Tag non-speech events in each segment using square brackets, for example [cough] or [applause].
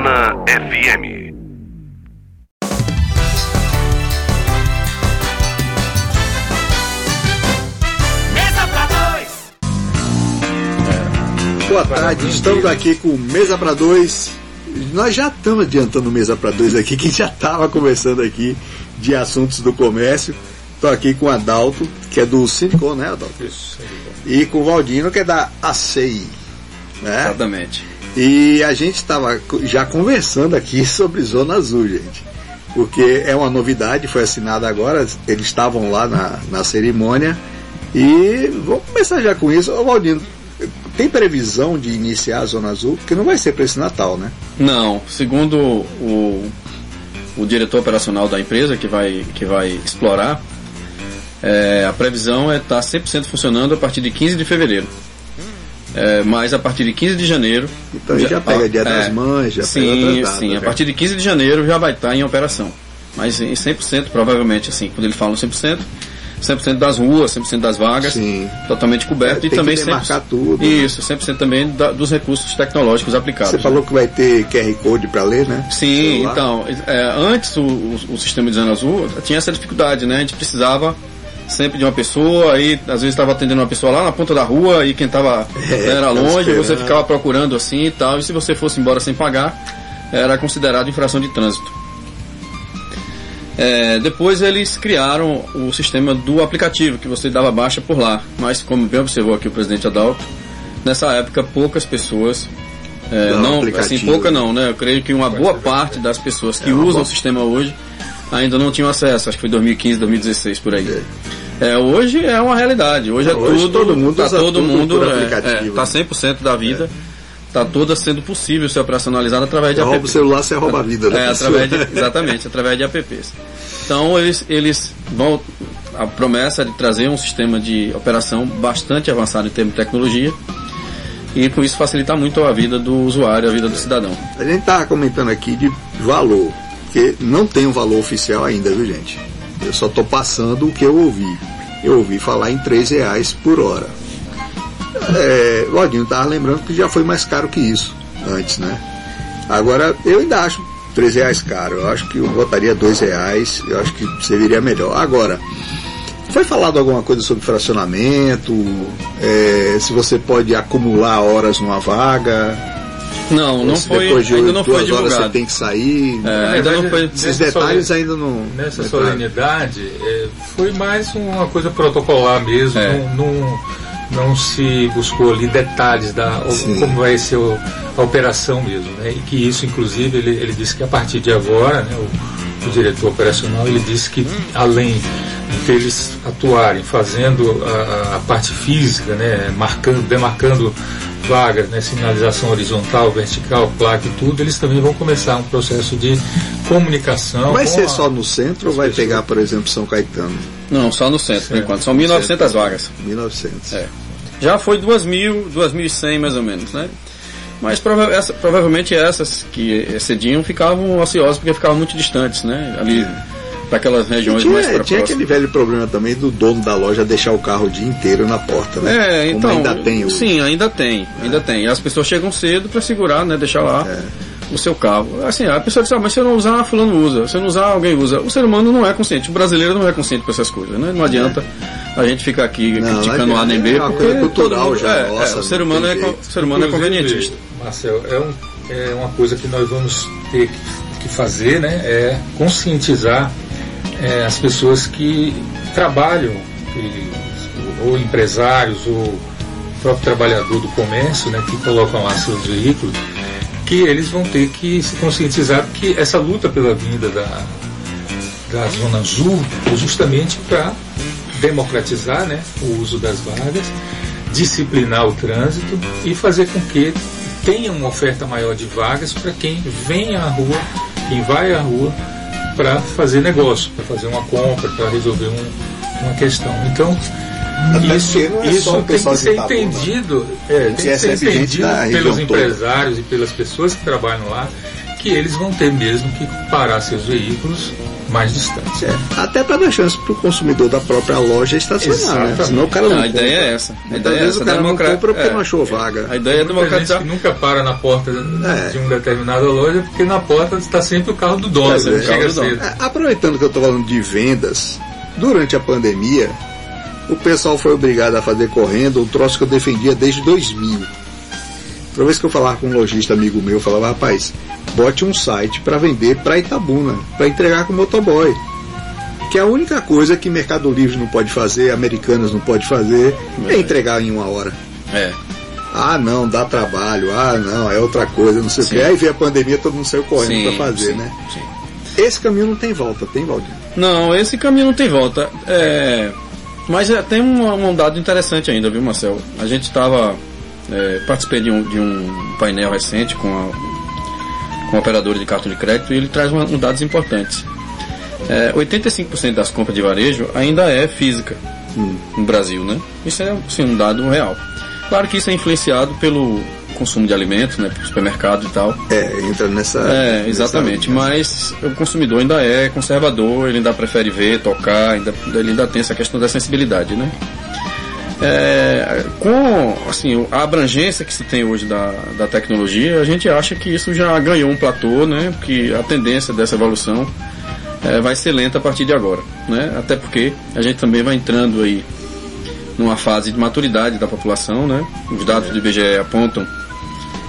FM. Mesa pra dois. Boa tarde, estamos aqui com Mesa para Dois. Nós já estamos adiantando Mesa para Dois aqui, que já estava conversando aqui de assuntos do comércio. Estou aqui com o Adalto, que é do Sindico, né, Adalto? Isso, E com o Valdino, que é da ACI. Né? exatamente. E a gente estava já conversando aqui [laughs] sobre Zona Azul, gente. Porque é uma novidade, foi assinada agora, eles estavam lá na, na cerimônia. E vamos começar já com isso. Ô Valdino, tem previsão de iniciar a Zona Azul? Porque não vai ser para esse Natal, né? Não, segundo o, o diretor operacional da empresa que vai, que vai explorar, é, a previsão é estar 100% funcionando a partir de 15 de fevereiro. É, mas a partir de 15 de janeiro. Então aí já pega Dia das Mães, já pega sim, outras datas, Sim, a né? partir de 15 de janeiro já vai estar em operação. Mas em 100%, provavelmente, assim, quando ele fala 100%, 100% das ruas, 100% das vagas, Sim. totalmente coberto É, e também que demarcar 100%, tudo, né? Isso, 100% também da- dos recursos tecnológicos aplicados. Você né? falou que vai ter QR Code para ler, né? Sim, então, é, antes o, o- o sistema de Zona Azul tinha essa dificuldade, né? A gente precisava sempre de uma pessoa, aí às vezes estava atendendo uma pessoa lá na ponta da rua e quem estava É, era ficava longe, você ficava procurando assim e tal, e se você fosse embora sem pagar, era considerado infração de trânsito. É, depois eles criaram o sistema do aplicativo, que você dava baixa por lá. Mas como bem observou aqui o presidente Adalto, nessa época poucas pessoas, é, Não, não, assim, pouca não, né? Eu creio que uma boa parte das pessoas que É usam boa- o sistema hoje ainda não tinham acesso, acho que foi 2015, 2016 por aí. É, hoje é uma realidade, hoje é Hoje tudo, todo mundo tá todo mundo, por é, é, tá né? 100% da vida, tá toda sendo possível ser operacionalizada através de Rouba o apps. celular, você rouba a vida da É, através de, exatamente, através de apps. Então eles, eles vão. A promessa é de trazer um sistema de operação bastante avançado em termos de tecnologia e com isso facilitar muito a vida do usuário, a vida do cidadão. A gente tá comentando aqui de valor, porque não tem um valor oficial ainda, viu gente? Eu só tô passando o que eu ouvi. Eu ouvi falar em 3 reais por hora. É, o Aldinho tava lembrando que já foi mais caro que isso antes, né? Agora, eu ainda acho 3 reais caro. Eu acho que eu botaria 2 reais, eu acho que serviria melhor. Agora, foi falado alguma coisa sobre fracionamento? É, se você pode acumular horas numa vaga? Não, não foi, depois de ainda não foi horas você divulgado. tem que sair. É, ainda não foi. Esses detalhes solen- ainda não. Nessa solenidade, é, foi mais uma coisa protocolar mesmo, É. não, não, não se buscou ali detalhes da Sim. como vai ser a operação mesmo. Né? E que isso, inclusive, ele, ele disse que a partir de agora, né, o, o diretor operacional, ele disse que além deles atuarem fazendo a, a parte física, né, marcando, demarcando vagas, né, sinalização horizontal, vertical, placa e tudo, eles também vão começar um processo de comunicação. Vai com ser a- só no centro ou vai pessoas. pegar, por exemplo, São Caetano? Não, só no centro, por enquanto. São 1.900 vagas. 1900. É. Já foi 2.000, 2.100 mais ou menos, né? Mas prova essa- provavelmente essas que excediam ficavam ociosas porque ficavam muito distantes, né? Ali para aquelas regiões mais Tinha, para tinha aquele velho problema também do dono da loja deixar o carro o dia inteiro na porta, né? É, Como então. ainda tem hoje. Sim, ainda tem, ainda tem. E as pessoas chegam cedo para segurar, né? Deixar lá É. o seu carro. Assim, a pessoa diz, ah, mas se eu não usar, fulano usa. Se eu não usar, alguém usa. O ser humano não é consciente, o brasileiro não é consciente com essas coisas, né? Não adianta a gente ficar aqui Não, criticando não o A nem B. É uma coisa cultural já é, nossa, é, o ser humano é, jeito. o ser humano é convenientista. Marcel, é, um, é uma coisa que nós vamos ter que, que fazer, né? É conscientizar é, as pessoas que trabalham, que- ou empresários, ou próprio trabalhador do comércio, né? Que colocam lá seus veículos, que eles vão ter que se conscientizar que essa luta pela vinda da, da Zona Azul é justamente para democratizar né, o uso das vagas, disciplinar o trânsito e fazer com que tenha uma oferta maior de vagas para quem vem à rua, quem vai à rua para fazer negócio, para fazer uma compra, para resolver um- uma questão. Então, Até isso, é isso tem que ser Itabuna. entendido, é, tem que ser gente entendido pelos toda. empresários e pelas pessoas que trabalham lá, que eles vão ter mesmo que parar seus veículos mais distantes. É, até para dar chance para o consumidor da própria loja estacionar, né? Senão o cara não, Não, a compra. ideia é essa. A Muitas ideia é vezes essa. o cara não democra- compra porque é. não achou vaga. A ideia é Muita gente democratizar. que nunca para na porta É. de uma determinada loja, porque na porta está sempre o carro do dono, você é. não chega do dono. cedo. É, Aproveitando que eu estou falando de vendas, durante a pandemia, o pessoal foi obrigado a fazer correndo um troço que eu defendia desde 2000. Toda vez que eu falava com um lojista amigo meu, eu falava, rapaz, bote um site para vender para Itabuna, para entregar com o motoboy. Que é a única coisa que Mercado Livre não pode fazer, Americanas não pode fazer, é entregar em uma hora. É. Ah, não, dá trabalho. Ah, não, é outra coisa, não sei o Sim. que. Aí veio a pandemia, todo mundo saiu correndo para fazer, sim, né? sim. Esse caminho não tem volta, tem, Valdir? Não, esse caminho não tem volta. É, mas é, tem um, um dado interessante ainda, viu, Marcel? A gente estava. É, participei de um, de um painel recente com a, com a operadora de cartão de crédito e ele traz uma- um dados importantes. É, 85% das compras de varejo ainda é física no Brasil, né? Isso é assim, um dado real. Claro que isso é influenciado pelo consumo de alimentos, né? Supermercado e tal. É, entra nessa. É, nessa exatamente. linha. Mas o consumidor ainda é conservador, ele ainda prefere ver, tocar, ainda, ele ainda tem essa questão da sensibilidade, né? É, com assim, a abrangência que se tem hoje da, da tecnologia, a gente acha que isso já ganhou um platô, né? Que a tendência dessa evolução é, vai ser lenta a partir de agora, né? Até porque a gente também vai entrando aí numa fase de maturidade da população, né? Os dados do IBGE apontam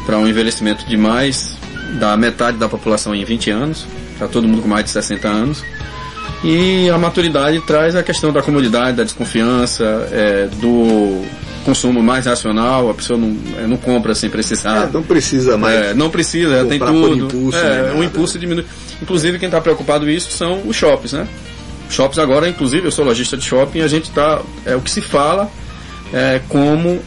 para um envelhecimento de mais da metade da população em 20 anos, para todo mundo com mais de 60 anos. E a maturidade traz a questão da comodidade, da desconfiança, é, do consumo mais racional, a pessoa não, é, não compra sem precisar. É, não precisa mais. É, não precisa, tem tudo. impulso, é, nem o impulso diminui. Inclusive, quem está preocupado com isso são os shops, né? Shops agora, inclusive, eu sou lojista de shopping, a gente está. É o que se fala é como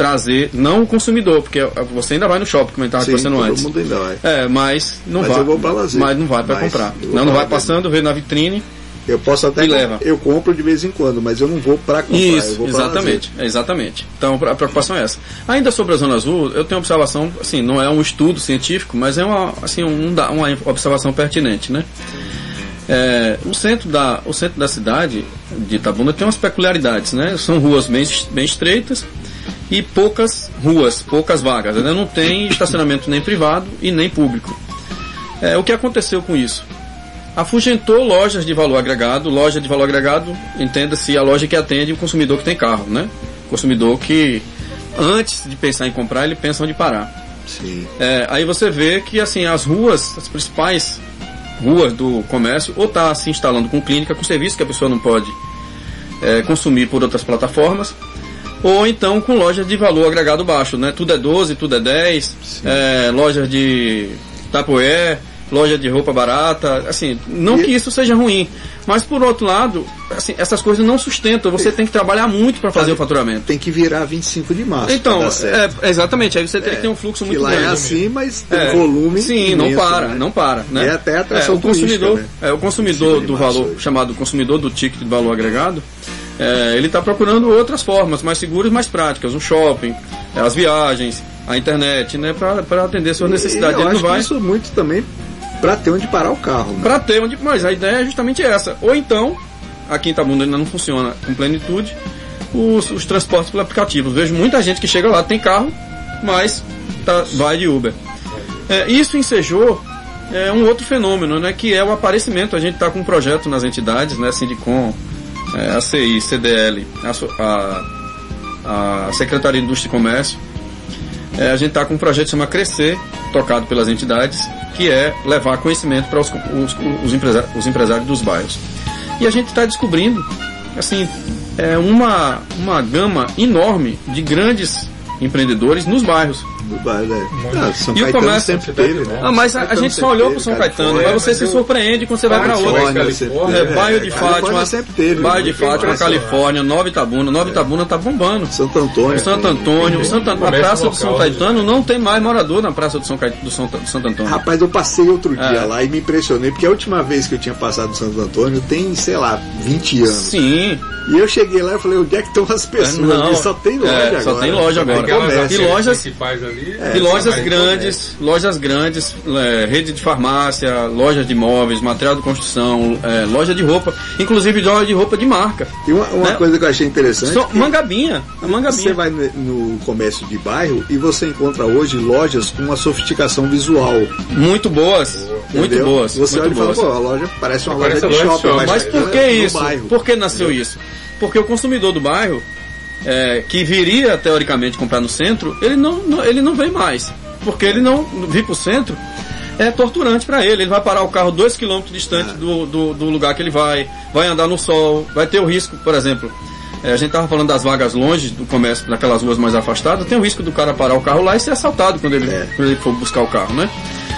trazer, não o consumidor, porque você ainda vai no shopping, como gente estava conversando todo antes. mundo ainda vai. É, mas não Mas vai. eu vou pra lazer. Mas não vai para comprar. eu Não, não vai passando, vê na vitrine. Eu posso até. Leva. Eu compro de vez em quando, mas eu não vou pra comprar. eu Isso, exatamente, exatamente. Então a preocupação é essa. Ainda sobre a Zona Azul, eu tenho observação, assim, não é um estudo científico, mas é uma, assim, um, uma observação pertinente, né? É, o, centro da, o centro da cidade de Itabuna tem umas peculiaridades, né? São ruas bem, bem estreitas e poucas ruas, poucas vagas. Né? Não tem estacionamento nem privado e nem público. É, o que aconteceu com isso? afugentou lojas de valor agregado. Loja de valor agregado, entenda-se a loja que atende o consumidor que tem carro, né? Consumidor que, antes de pensar em comprar, ele pensa onde parar. É, aí você vê que assim as ruas, as principais ruas do comércio, ou está se instalando com clínica, com serviço que a pessoa não pode é, consumir por outras plataformas, ou então com lojas de valor agregado baixo, né? Tudo é 12, tudo é 10, é, lojas de tapoé, loja de roupa barata, assim, não E- que isso seja ruim, mas por outro lado, assim, essas coisas não sustentam, você tem que trabalhar muito para fazer o faturamento. Tem que virar 25 de março. Então, é, exatamente, aí você tem que ter um fluxo que muito lá grande. é assim, mas tem É, volume. Sim, não imenso, para, né? não para. Né? É até atração o consumidor, né? é, o consumidor do valor, é. chamado consumidor do ticket de valor agregado, é, ele está procurando outras formas mais seguras, mais práticas, o shopping, é, as viagens, a internet, né, para atender suas necessidades. E eu Ele acho vai isso muito também pra ter onde parar o carro. Né? para ter onde, mas a ideia é justamente essa. Ou então, aqui em Itabuna ainda não funciona com plenitude, os, os transportes por aplicativos. Vejo muita gente que chega lá, tem carro, mas tá, vai de Uber. É, isso ensejou é, um outro fenômeno, né, que é o aparecimento. A gente está com um projeto nas entidades, né, Sindicom, é, a CI, CDL, a, a, a Secretaria de Indústria e Comércio, é, a gente está com um projeto que chama Crescer, tocado pelas entidades, que é levar conhecimento para os, os, os, empresa- os empresários dos bairros. E a gente está descobrindo, assim, é, uma, uma gama enorme de grandes empreendedores nos bairros. Do bairro, né? Ah, São E o Caetano comércio- sempre teve, né? Ah, mas a, a gente só olhou para São Caetano, Califórnia, mas você se surpreende quando você vai para outra. Califórnia teve. É, bairro de Fátima, sempre teve. bairro de né? Fátima. Califórnia, Nova Itabuna. Nova Itabuna tá bombando. Santo Antônio. Santo Antônio, Santo, a Praça do São né? Caetano não tem mais morador na Praça do São, Caetano, do São, do Santo Antônio. Rapaz, eu passei outro dia É. lá e me impressionei, porque a última vez que eu tinha passado no Santo Antônio tem, sei lá, 20 anos. Sim, E eu cheguei lá e falei, onde é que estão as pessoas? Não? Só tem loja é, agora. só tem loja agora. E lojas- principais ali, É, E lojas mas- grandes, lojas grandes, é, rede de farmácia, lojas de imóveis, material de construção, é, loja de roupa, inclusive loja de roupa de marca. E uma, uma Né? coisa que eu achei interessante. Só, que mangabinha, Você mangabinha. vai no, comércio de bairro e você encontra hoje lojas com uma sofisticação visual. Muito boas, muito entendeu? boas, Você muito olha e fala, boas. pô, a loja parece uma Parece loja de shopping. shopping. Mas é por que isso? Por que nasceu isso? Porque o consumidor do bairro, é, que viria teoricamente comprar no centro, ele não, não- ele não vem mais. Porque ele não vir pro centro é torturante para ele. Ele vai parar o carro dois quilômetros distante do, do, do lugar que ele vai, vai andar no sol, vai ter o risco, por exemplo. É, a gente tava falando das vagas longe do comércio, naquelas ruas mais afastadas, tem o risco do cara parar o carro lá e ser assaltado quando ele, É. quando ele for buscar o carro, né?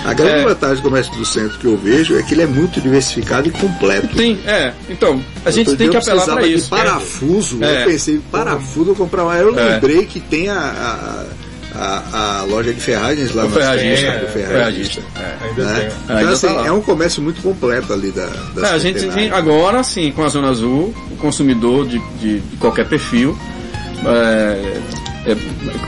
A grande É. vantagem do comércio do centro que eu vejo é que ele é muito diversificado e completo. Tem, é. Então, a gente Outro tem que apelar para isso. De parafuso, É. eu pensei, parafuso eu comprar uma. Eu É. lembrei que tem a, a, a, a loja de ferragens lá O na ferragista, esquina do é, ferragista. ferragista. É. Né? Então, Ainda assim, tá é um comércio muito completo ali da, da É, a gente agora sim, com a Zona Azul, o consumidor de, de- de qualquer perfil, é,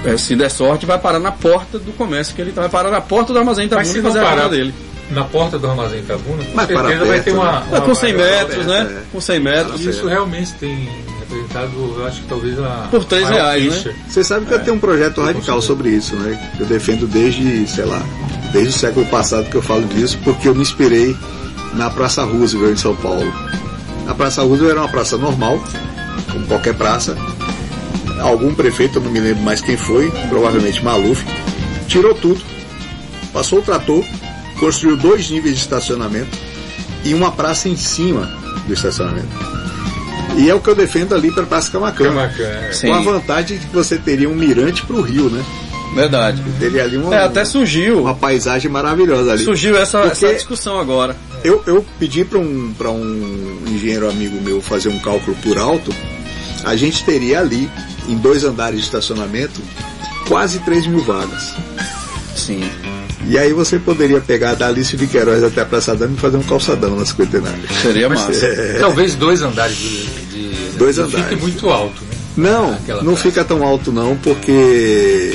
é, é, se der sorte, vai parar na porta do comércio que ele tá, vai parar na porta do armazém Itabuna se e fazer a parar compra dele. na porta do armazém Itabuna, com Mas certeza vai perto, ter uma, né? uma É, com 100 vaga. metros, né? é. Com 100 metros. Isso realmente tem representado, eu acho que talvez a Por três maior reais, queixa. né? Você sabe que eu tenho um projeto radical sobre isso, né? Eu defendo desde, sei lá, desde o século passado que eu falo disso, porque eu me inspirei na Praça Roosevelt em São Paulo. A Praça Roosevelt era uma praça normal, como qualquer praça. Algum prefeito, eu não me lembro mais quem foi, provavelmente Maluf, tirou tudo, passou o trator, construiu dois níveis de estacionamento e uma praça em cima do estacionamento. E é o que eu defendo ali para a Praça Camacan. É. Com a vantagem de que você teria um mirante para o rio, né? Verdade. Teria ali uma, É, até surgiu, uma paisagem maravilhosa ali. surgiu essa, Porque- essa discussão agora. Eu, eu pedi para um, pra um engenheiro amigo meu fazer um cálculo por alto. A gente teria ali, em dois andares de estacionamento, quase 3 mil vagas. Sim. E aí você poderia pegar da Alice de Queiroz até a Praça Dama e fazer um calçadão na cinquentenária. Seria [laughs] massa. Talvez dois andares Dois de- andares. Fique muito alto, né? Não, Aquela não praça. fica tão alto não, porque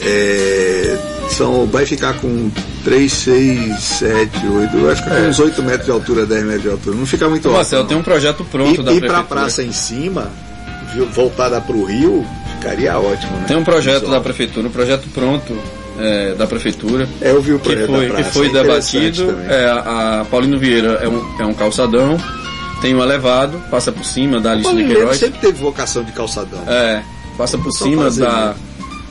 é, são, vai ficar com 3, 6, 7, 8, vai ficar com É. uns 8 metros de altura, 10 metros de altura. Não fica muito alto. Marcelo, não. tem um projeto pronto da e, e pra prefeitura. praça em cima, voltada para o rio, ficaria ótimo. Né? Tem um projeto da prefeitura, um projeto pronto é, da prefeitura. É, eu vi o que projeto foi, da que praça, foi é interessante debatido. É, a a Paulino Vieira é um, é um calçadão, tem um elevado, passa por cima da Alice de Queiroz. sempre teve vocação de calçadão. É, passa por cima fazer, da. né?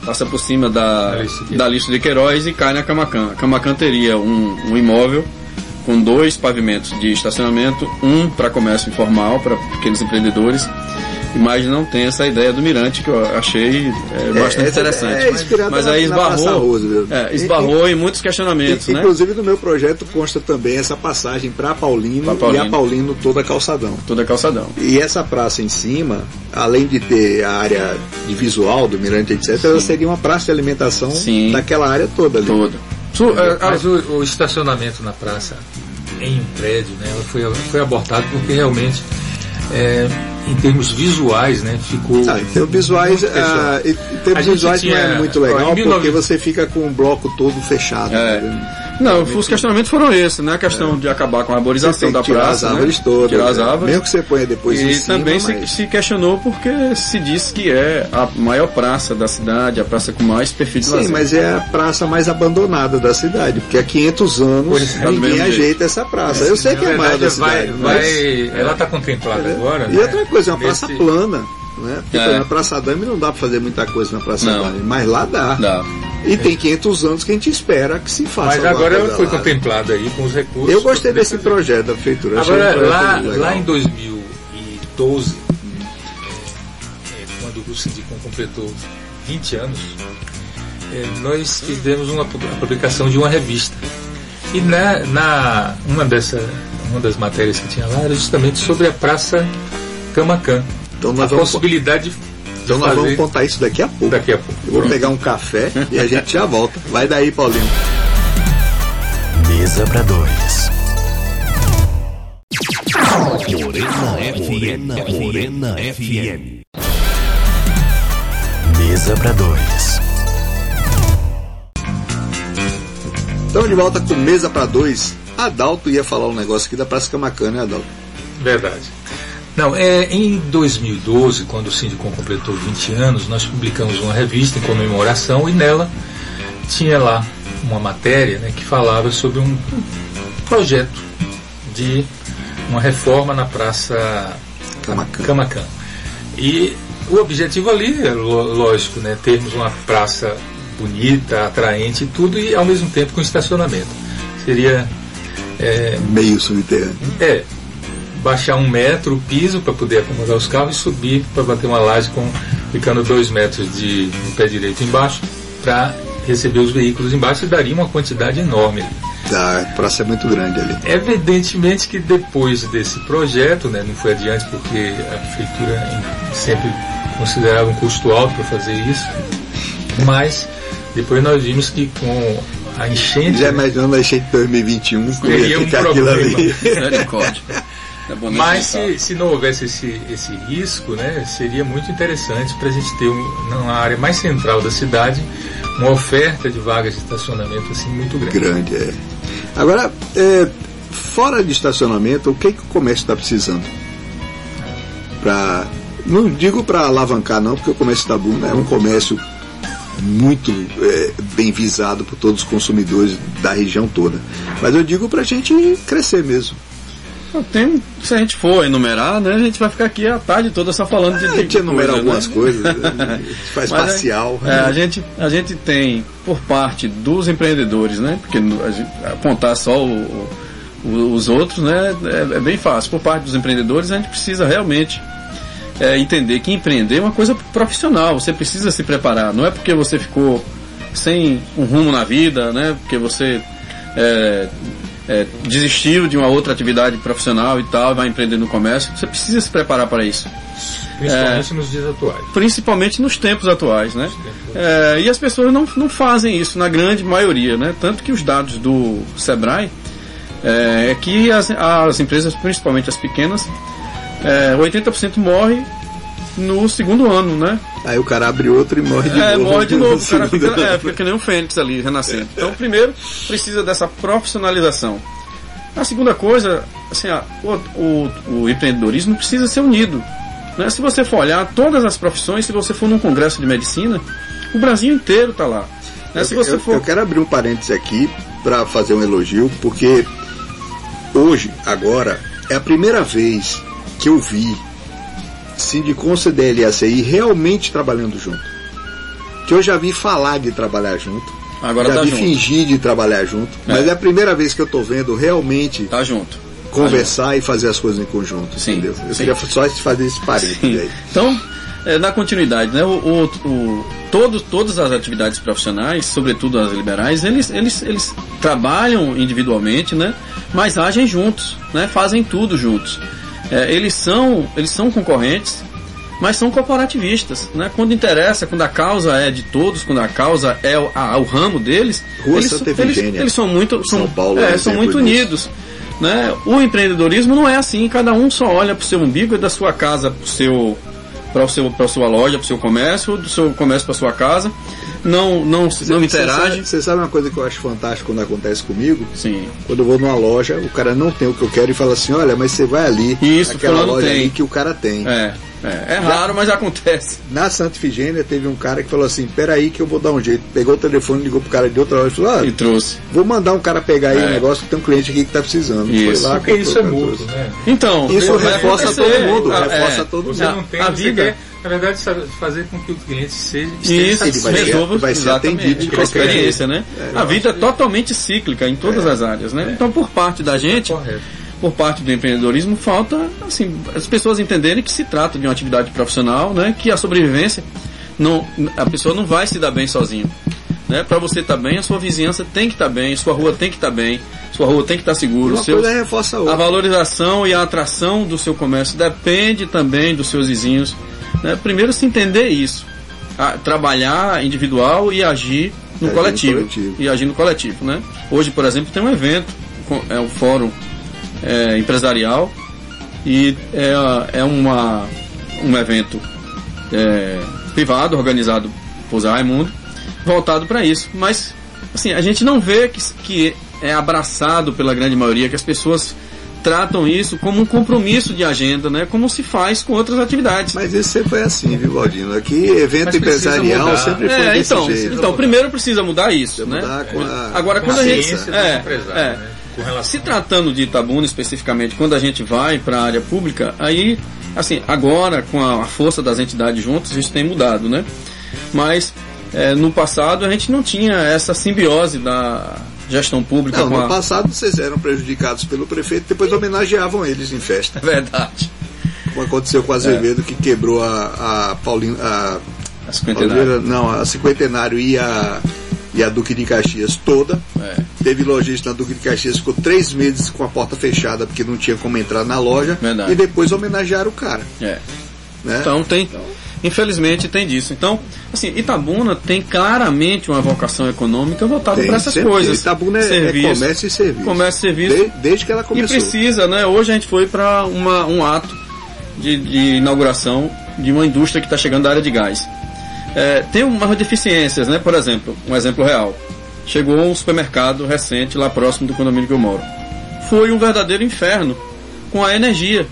Passa por cima da, Queiroz. da Alice de Queiroz e cai na Camacan. A Camacan teria um, um imóvel com dois pavimentos de estacionamento, um para comércio informal, para pequenos empreendedores, mas não tem essa ideia do mirante que eu achei é, bastante essa interessante. é inspirada mas na- aí esbarrou, é, esbarrou em muitos questionamentos, E- né? Inclusive no meu projeto consta também essa passagem para Paulino, Pra Paulino. e a Paulino toda calçadão. Toda calçadão. E essa praça em cima, além de ter a área de visual do Mirante, etc., ela seria uma praça de alimentação Sim. daquela área toda ali. Toda. Su- é, Mas o, o estacionamento na praça, em um prédio, né, ela foi, foi abortado porque realmente, é, em termos visuais, né, ficou. Ah, em termos visuais, ah, em termos visuais não é tinha- muito ó, legal, em porque 19 você fica com o bloco todo fechado. É. né? Não, os questionamentos foram esses, né? A questão de acabar com a arborização da tirar praça. as árvores né? todas. Tirar as né? árvores. Mesmo que você ponha depois em E cima, também se, mas- se questionou porque se diz que é a maior praça da cidade, a praça com mais perfil de Sim, lazer. mas é a praça mais abandonada da cidade, porque há 500 anos é, ninguém mesmo jeito. ajeita essa praça. Eu sei que é maior verdade, da vai, cidade, vai, mas... ela está contemplada agora. E né, outra coisa, é uma praça nesse- plana. Né? Porque É. na Praça Dame não dá para fazer muita coisa na Praça Não. Dame, mas lá dá. Dá. E tem 500 anos que a gente espera que se faça. Mas agora ela foi lá. contemplada aí com os recursos. Eu gostei desse fazer. projeto da prefeitura. achei Agora, um lá, lá em 2012, é, quando o Sindicom completou 20 anos, é, nós fizemos uma a publicação de uma revista. E na, na uma, dessa, uma das matérias que tinha lá era justamente sobre a Praça Camacan. Então a nós vamos, possibilidade de, de então nós vamos contar isso daqui a pouco. daqui a pouco. Eu vou pegar um café e a gente já volta. Vai daí, Paulinho. Mesa para dois. Morena FM. Morena FM. Mesa para dois. Estamos de volta com Mesa para Dois. Adalto ia falar um negócio aqui da Praça Camacã, né, Adalto? Verdade. Não, é, em 2012, quando o Sindicom completou 20 anos, nós publicamos uma revista em comemoração e nela tinha lá uma matéria né, que falava sobre um projeto de uma reforma na Praça Camacã. Camacã. E o objetivo ali é lógico, né, termos uma praça bonita, atraente e tudo, e ao mesmo tempo com estacionamento. Seria é, Meio subterrâneo. é, baixar um metro o piso para poder acomodar os carros e subir para bater uma laje com ficando dois metros de, de pé direito embaixo para receber os veículos embaixo e daria uma quantidade enorme. Tá, a praça é muito grande ali. Evidentemente que depois desse projeto, né, não foi adiante porque a prefeitura sempre considerava um custo alto para fazer isso, mas depois nós vimos que com a enchente Já né, imaginando a enchente de 2021, como Seria ia um problema. ali. É bom Mas se, se não houvesse esse, esse risco, né, seria muito interessante para a gente ter um, numa área mais central da cidade uma oferta de vagas de estacionamento assim muito grande. Grande, é. Agora, é, fora de estacionamento, o que, que o comércio está precisando? Pra, não digo para alavancar, não, porque o comércio da Bunda é um comércio muito é, bem visado por todos os consumidores da região toda. Mas eu digo para a gente crescer mesmo. Tem, se a gente for enumerar, né, a gente vai ficar aqui a tarde toda só falando de A gente enumera coisa, algumas né? coisas, [laughs] faz Mas, parcial. É, a, gente, a gente tem, por parte dos empreendedores, né? Porque apontar só o- o- os outros né, é, é bem fácil. Por parte dos empreendedores, a gente precisa realmente é, entender que empreender é uma coisa profissional. Você precisa se preparar. Não é porque você ficou sem um rumo na vida, né? Porque você é, é, desistiu de uma outra atividade profissional e tal, vai empreender no comércio. Você precisa se preparar para isso Principalmente nos dias atuais. principalmente nos tempos atuais, né? É, e as pessoas não, não fazem isso na grande maioria, né? Tanto que os dados do Sebrae é, é que as, as empresas, principalmente as pequenas, é, 80% morre no segundo ano, né? Aí o cara abre outro e morre de É, novo. morre de novo, o cara fica, é, fica que nem um fênix ali, renascendo. Então, primeiro, precisa dessa profissionalização. A segunda coisa, assim, a- o, o, o empreendedorismo precisa ser unido. Né? Se você for olhar todas as profissões, se você for num congresso de medicina, o Brasil inteiro está lá. Né? Se você eu- for eu quero abrir um parênteses aqui para fazer um elogio, porque hoje, agora, é a primeira vez que eu vi Sindicom CDL e ACI realmente trabalhando junto. Que eu já vi falar de trabalhar junto, Agora já tá vi junto. fingir de trabalhar junto, mas é a primeira vez que eu estou vendo realmente Tá junto. conversar e fazer as coisas em conjunto, Sim, entendeu? Eu sim. queria só fazer esse parênteses aí. Então, é, na continuidade, né, o, o, o- todo- todas as atividades profissionais, sobretudo as liberais, eles, eles, eles trabalham individualmente, né, mas agem juntos, né, fazem tudo juntos. É, eles, são, eles são concorrentes, mas são corporativistas. Né? Quando interessa, quando a causa é de todos, quando a causa é o, a- o ramo deles, eles, eles, eles são muito, são, São Paulo é é, são muito disso. unidos. Né? O empreendedorismo não é assim, cada um só olha para o seu umbigo e da sua casa para o seu para seu, pra sua loja, para o seu comércio, do seu comércio para sua casa, não não não Você interage. sabe, você sabe uma coisa que eu acho fantástico quando acontece comigo? Sim. Quando eu vou numa loja, o cara não tem o que eu quero e fala assim, olha, mas você vai ali, Isso, aquela fulano loja tem. ali que o cara tem. É, é, é raro, mas acontece. Na Santa Ifigênia teve um cara que falou assim, peraí que eu vou dar um jeito. Pegou o telefone, ligou pro cara de outra loja e falou, ah, E trouxe. vou mandar um cara pegar aí É. o negócio que tem um cliente aqui que tá precisando. Isso. Foi lá, Porque isso é mútuo, né? Então, Isso reforça todo mundo, Ah, reforça é. todo mundo. Você A- não tem, a você vida- quer, na verdade, fazer com que o cliente seja Isso, Ele vai resolva vai ser atendido de qualquer experiência, né? a vida é totalmente cíclica em todas as áreas, né? Então, por parte da gente, Correto. Por parte do empreendedorismo, falta assim as pessoas entenderem que se trata de uma atividade profissional, né? Que a sobrevivência não, a pessoa não vai se dar bem sozinho. Né? Para você estar bem, a sua vizinhança tem que estar bem, sua rua tem que estar bem, sua rua tem que estar E segura, uma o seu, coisa reforça a a outra. valorização e a atração do seu comércio depende também dos seus vizinhos. né? Primeiro se entender isso. A- trabalhar individual e agir no Agir no coletivo, coletivo. E agir no coletivo. Né? Hoje, por exemplo, tem um evento, é o Fórum é, Empresarial, e é, é uma, um evento é, privado, organizado por Zé Raimundo, voltado para isso. Mas assim, a gente não vê que, que é abraçado pela grande maioria, que as pessoas tratam isso como um compromisso de agenda, né? Como se faz com outras atividades. Mas isso sempre foi assim, viu, Valdino? Aqui, evento empresarial mudar. sempre foi É, desse então, jeito. então primeiro precisa mudar isso, Precisa né? mudar com a Agora quando a gente é, empresário, é, né? Com relação se tratando de Itabuna especificamente, quando a gente vai para a área pública, aí, assim, agora com a força das entidades juntas, isso tem mudado, né? Mas é, no passado a gente não tinha essa simbiose da gestão pública Não, no a... passado vocês eram prejudicados pelo prefeito, depois homenageavam eles em festa. É [laughs] verdade. Como aconteceu com a Azevedo, que quebrou a, a Paulina. A, A cinquentenária. Paulina- não, a Cinquentenário e a, e a Duque de Caxias toda. É. Teve lojista na Duque de Caxias, ficou três meses com a porta fechada porque não tinha como entrar na loja. Verdade. E depois homenagearam o cara. É. Né? Então tem, infelizmente tem disso. Então, assim, Itabuna tem claramente uma vocação econômica voltada para essas sempre coisas. Itabuna é, é Serviço, comércio e serviço. comércio e serviço. De- desde que ela E começou. precisa, né? Hoje a gente foi para um ato de, de inauguração de uma indústria que está chegando da área de gás. É, tem umas deficiências, né? Por exemplo, um exemplo real. Chegou um supermercado recente lá próximo do condomínio que eu moro. Foi um verdadeiro inferno com a energia.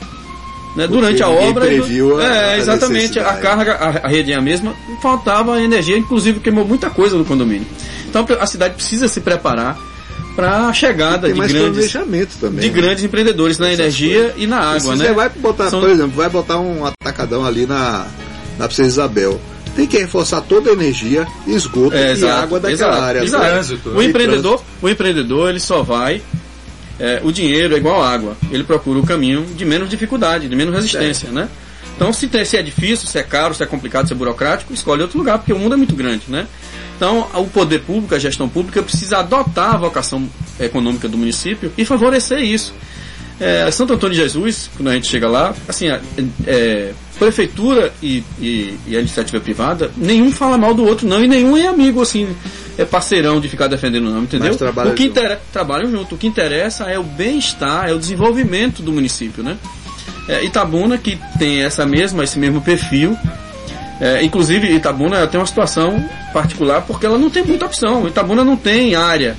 Né? Durante a obra. previu a- é, exatamente. A carga, a, a rede é a mesma, faltava energia, inclusive queimou muita coisa no condomínio. Então a cidade precisa se preparar para a chegada de grandes também. de né? grandes empreendedores na energia e na água, né? você vai botar, São- por exemplo, vai botar um atacadão ali na, na Princesa Isabel. Tem que reforçar toda a energia, esgoto É, e exato, água daquela exato, área. exato. Trânsito, O né? empreendedor, o empreendedor ele só vai é, o dinheiro é igual água. Ele procura o caminho de menos dificuldade, de menos resistência, né? Então, se, tem- se é difícil, se é caro, se é complicado, se é burocrático, escolhe outro lugar, porque o mundo é muito grande, né? Então, o poder público, a gestão pública, precisa adotar a vocação econômica do município e favorecer isso. É, Santo Antônio de Jesus, quando a gente chega lá, assim, a- é, prefeitura e, e- e a iniciativa privada, nenhum fala mal do outro, não, e nenhum é amigo, assim, é parceirão de ficar defendendo, não, entendeu? O que junto. Trabalham junto. O que interessa é o bem-estar, é o desenvolvimento do município, né? É, Itabuna, que tem essa mesma, esse mesmo perfil, é, inclusive, Itabuna tem uma situação particular porque ela não tem muita opção. Itabuna não tem área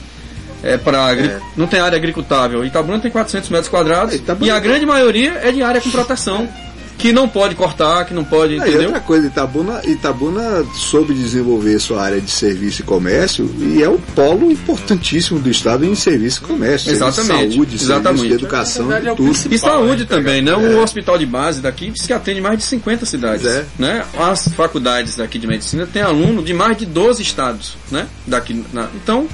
é, para É. não tem área agricultável. Itabuna tem 400 metros quadrados Itabuna- e a grande maioria é de área com proteção, que não pode cortar, que não pode, e entendeu? outra coisa, Itabuna, Itabuna soube desenvolver sua área de serviço e comércio e é o polo importantíssimo do Estado em serviço e comércio. serviço Exatamente, de saúde, exatamente. serviço de educação, verdade, é tudo. E saúde né, também, né? É. O hospital de base daqui diz que atende mais de 50 cidades. É. Né? As faculdades daqui de medicina têm aluno de mais de 12 estados. Né? Daqui na- Então,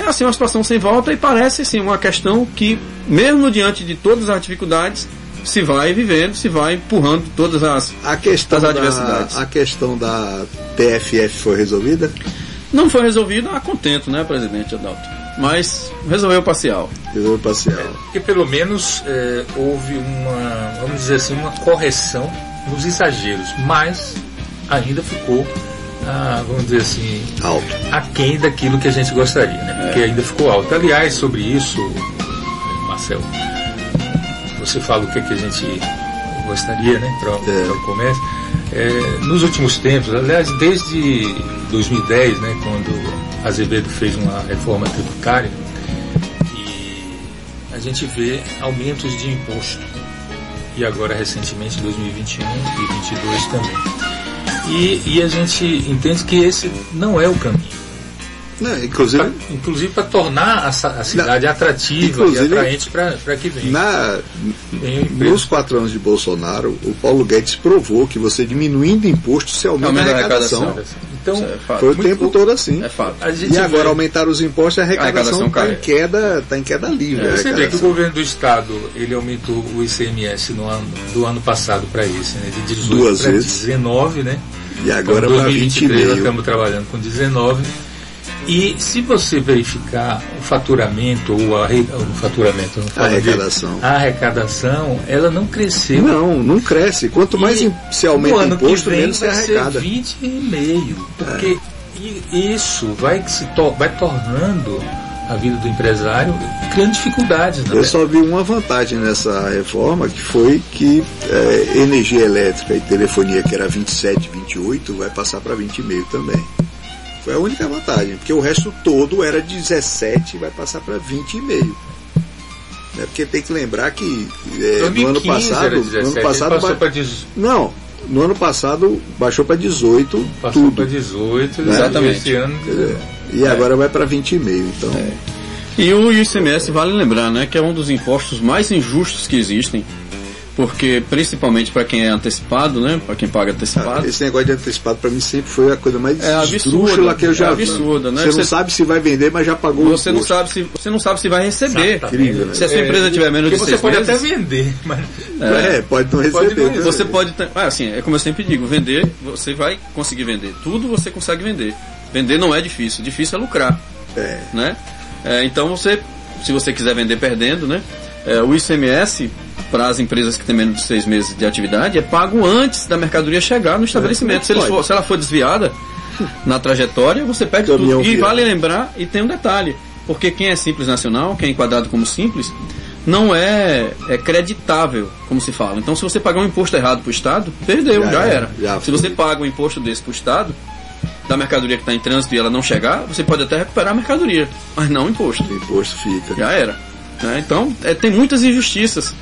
é assim uma situação sem volta e parece assim, uma questão que, mesmo diante de todas as dificuldades, se vai vivendo, se vai empurrando todas as. A questão, As da, adversidades. a questão da TFF foi resolvida? Não foi resolvido a contento, né, presidente Adalto? Mas resolveu parcial. Resolveu parcial. Porque pelo menos é, houve uma, vamos dizer assim, uma correção nos exageros, mas ainda ficou, ah, vamos dizer assim, Alto. aquém daquilo que a gente gostaria, né? Porque ainda ficou alto. Aliás, sobre isso, Marcelo, você fala o que, que a gente gostaria, né, para É. o comércio. É, nos últimos tempos, aliás, desde 2010, né, quando Azevedo fez uma reforma tributária, e a gente vê aumentos de imposto. E agora, recentemente, em 2021 e 2022 também. E, e a gente entende que esse não é o caminho. Não, inclusive, Pra- inclusive para tornar a, a cidade atrativa Inclusive- e atraente para que na, empresa- nos quatro anos de Bolsonaro, o Paulo Guedes provou que você diminuindo imposto, você aumenta, Aumenta a a arrecadação. Então, é fato. Foi o Muito tempo todo assim. É fato. a gente E agora vê, aumentaram os impostos e a arrecadação está em queda, tá em queda livre. a você vê que o governo do estado ele aumentou o ICMS no ano, do ano passado para esse, né, de 18 Duas para vezes. 19, né? E agora então, para 2023 nós 20,5. estamos trabalhando com 19. E se você verificar o faturamento ou a o faturamento, A falo de- arrecadação. a arrecadação, ela não cresceu. Não, não cresce. Quanto mais E se aumenta o imposto, menos se arrecada. ser 20,5, porque i- isso vai se to- vai tornando a vida do empresário criando dificuldades? Eu só vi uma vantagem nessa reforma, que foi que eh, energia elétrica e telefonia, que era 27, 28, vai passar para 20,5 também. Foi a única vantagem, porque o resto todo era 17 e vai passar para 20,5. Né? Porque tem que lembrar que é, no ano 2015 passado, era 17, no ano ele passado passou ba- para 18, não, no ano passado baixou para 18 passou tudo. pra 18 Exatamente. esse ano E agora vai para 20,5. Então, E o ICMS vale lembrar, né, que é um dos impostos mais injustos que existem, porque principalmente para quem é antecipado, né, para quem paga antecipado. esse negócio de antecipado para mim sempre foi a coisa mais É absurda, que eu já é absurda, né? Você não Você- sabe se vai vender, mas já pagou o Você não sabe se você não sabe se vai receber. Incrível, né? Se a sua empresa tiver menos de seis você pode meses, até vender, mas É, pode não Pode receber. não né? Você pode ah, assim, é como eu sempre digo, vender, você vai conseguir vender. Tudo você consegue vender. Vender não é difícil, difícil é lucrar, É. né? É, então você, se você quiser vender perdendo, né? é, o ICMS para as empresas que têm menos de seis meses de atividade é pago antes da mercadoria chegar no estabelecimento. se, ele pode. for- se ela for desviada na trajetória, você perde Caminhão tudo. E viado. vale lembrar, e tem um detalhe, porque quem é simples nacional, quem é enquadrado como simples, não é, é creditável, como se fala. Então, se você pagar um imposto errado para o Estado, perdeu, Já já, era, já se você paga um imposto desse para o Estado, da mercadoria que está em trânsito e ela não chegar, você pode até recuperar a mercadoria, mas não o imposto. O imposto fica. Já era. né? Então, é, tem muitas injustiças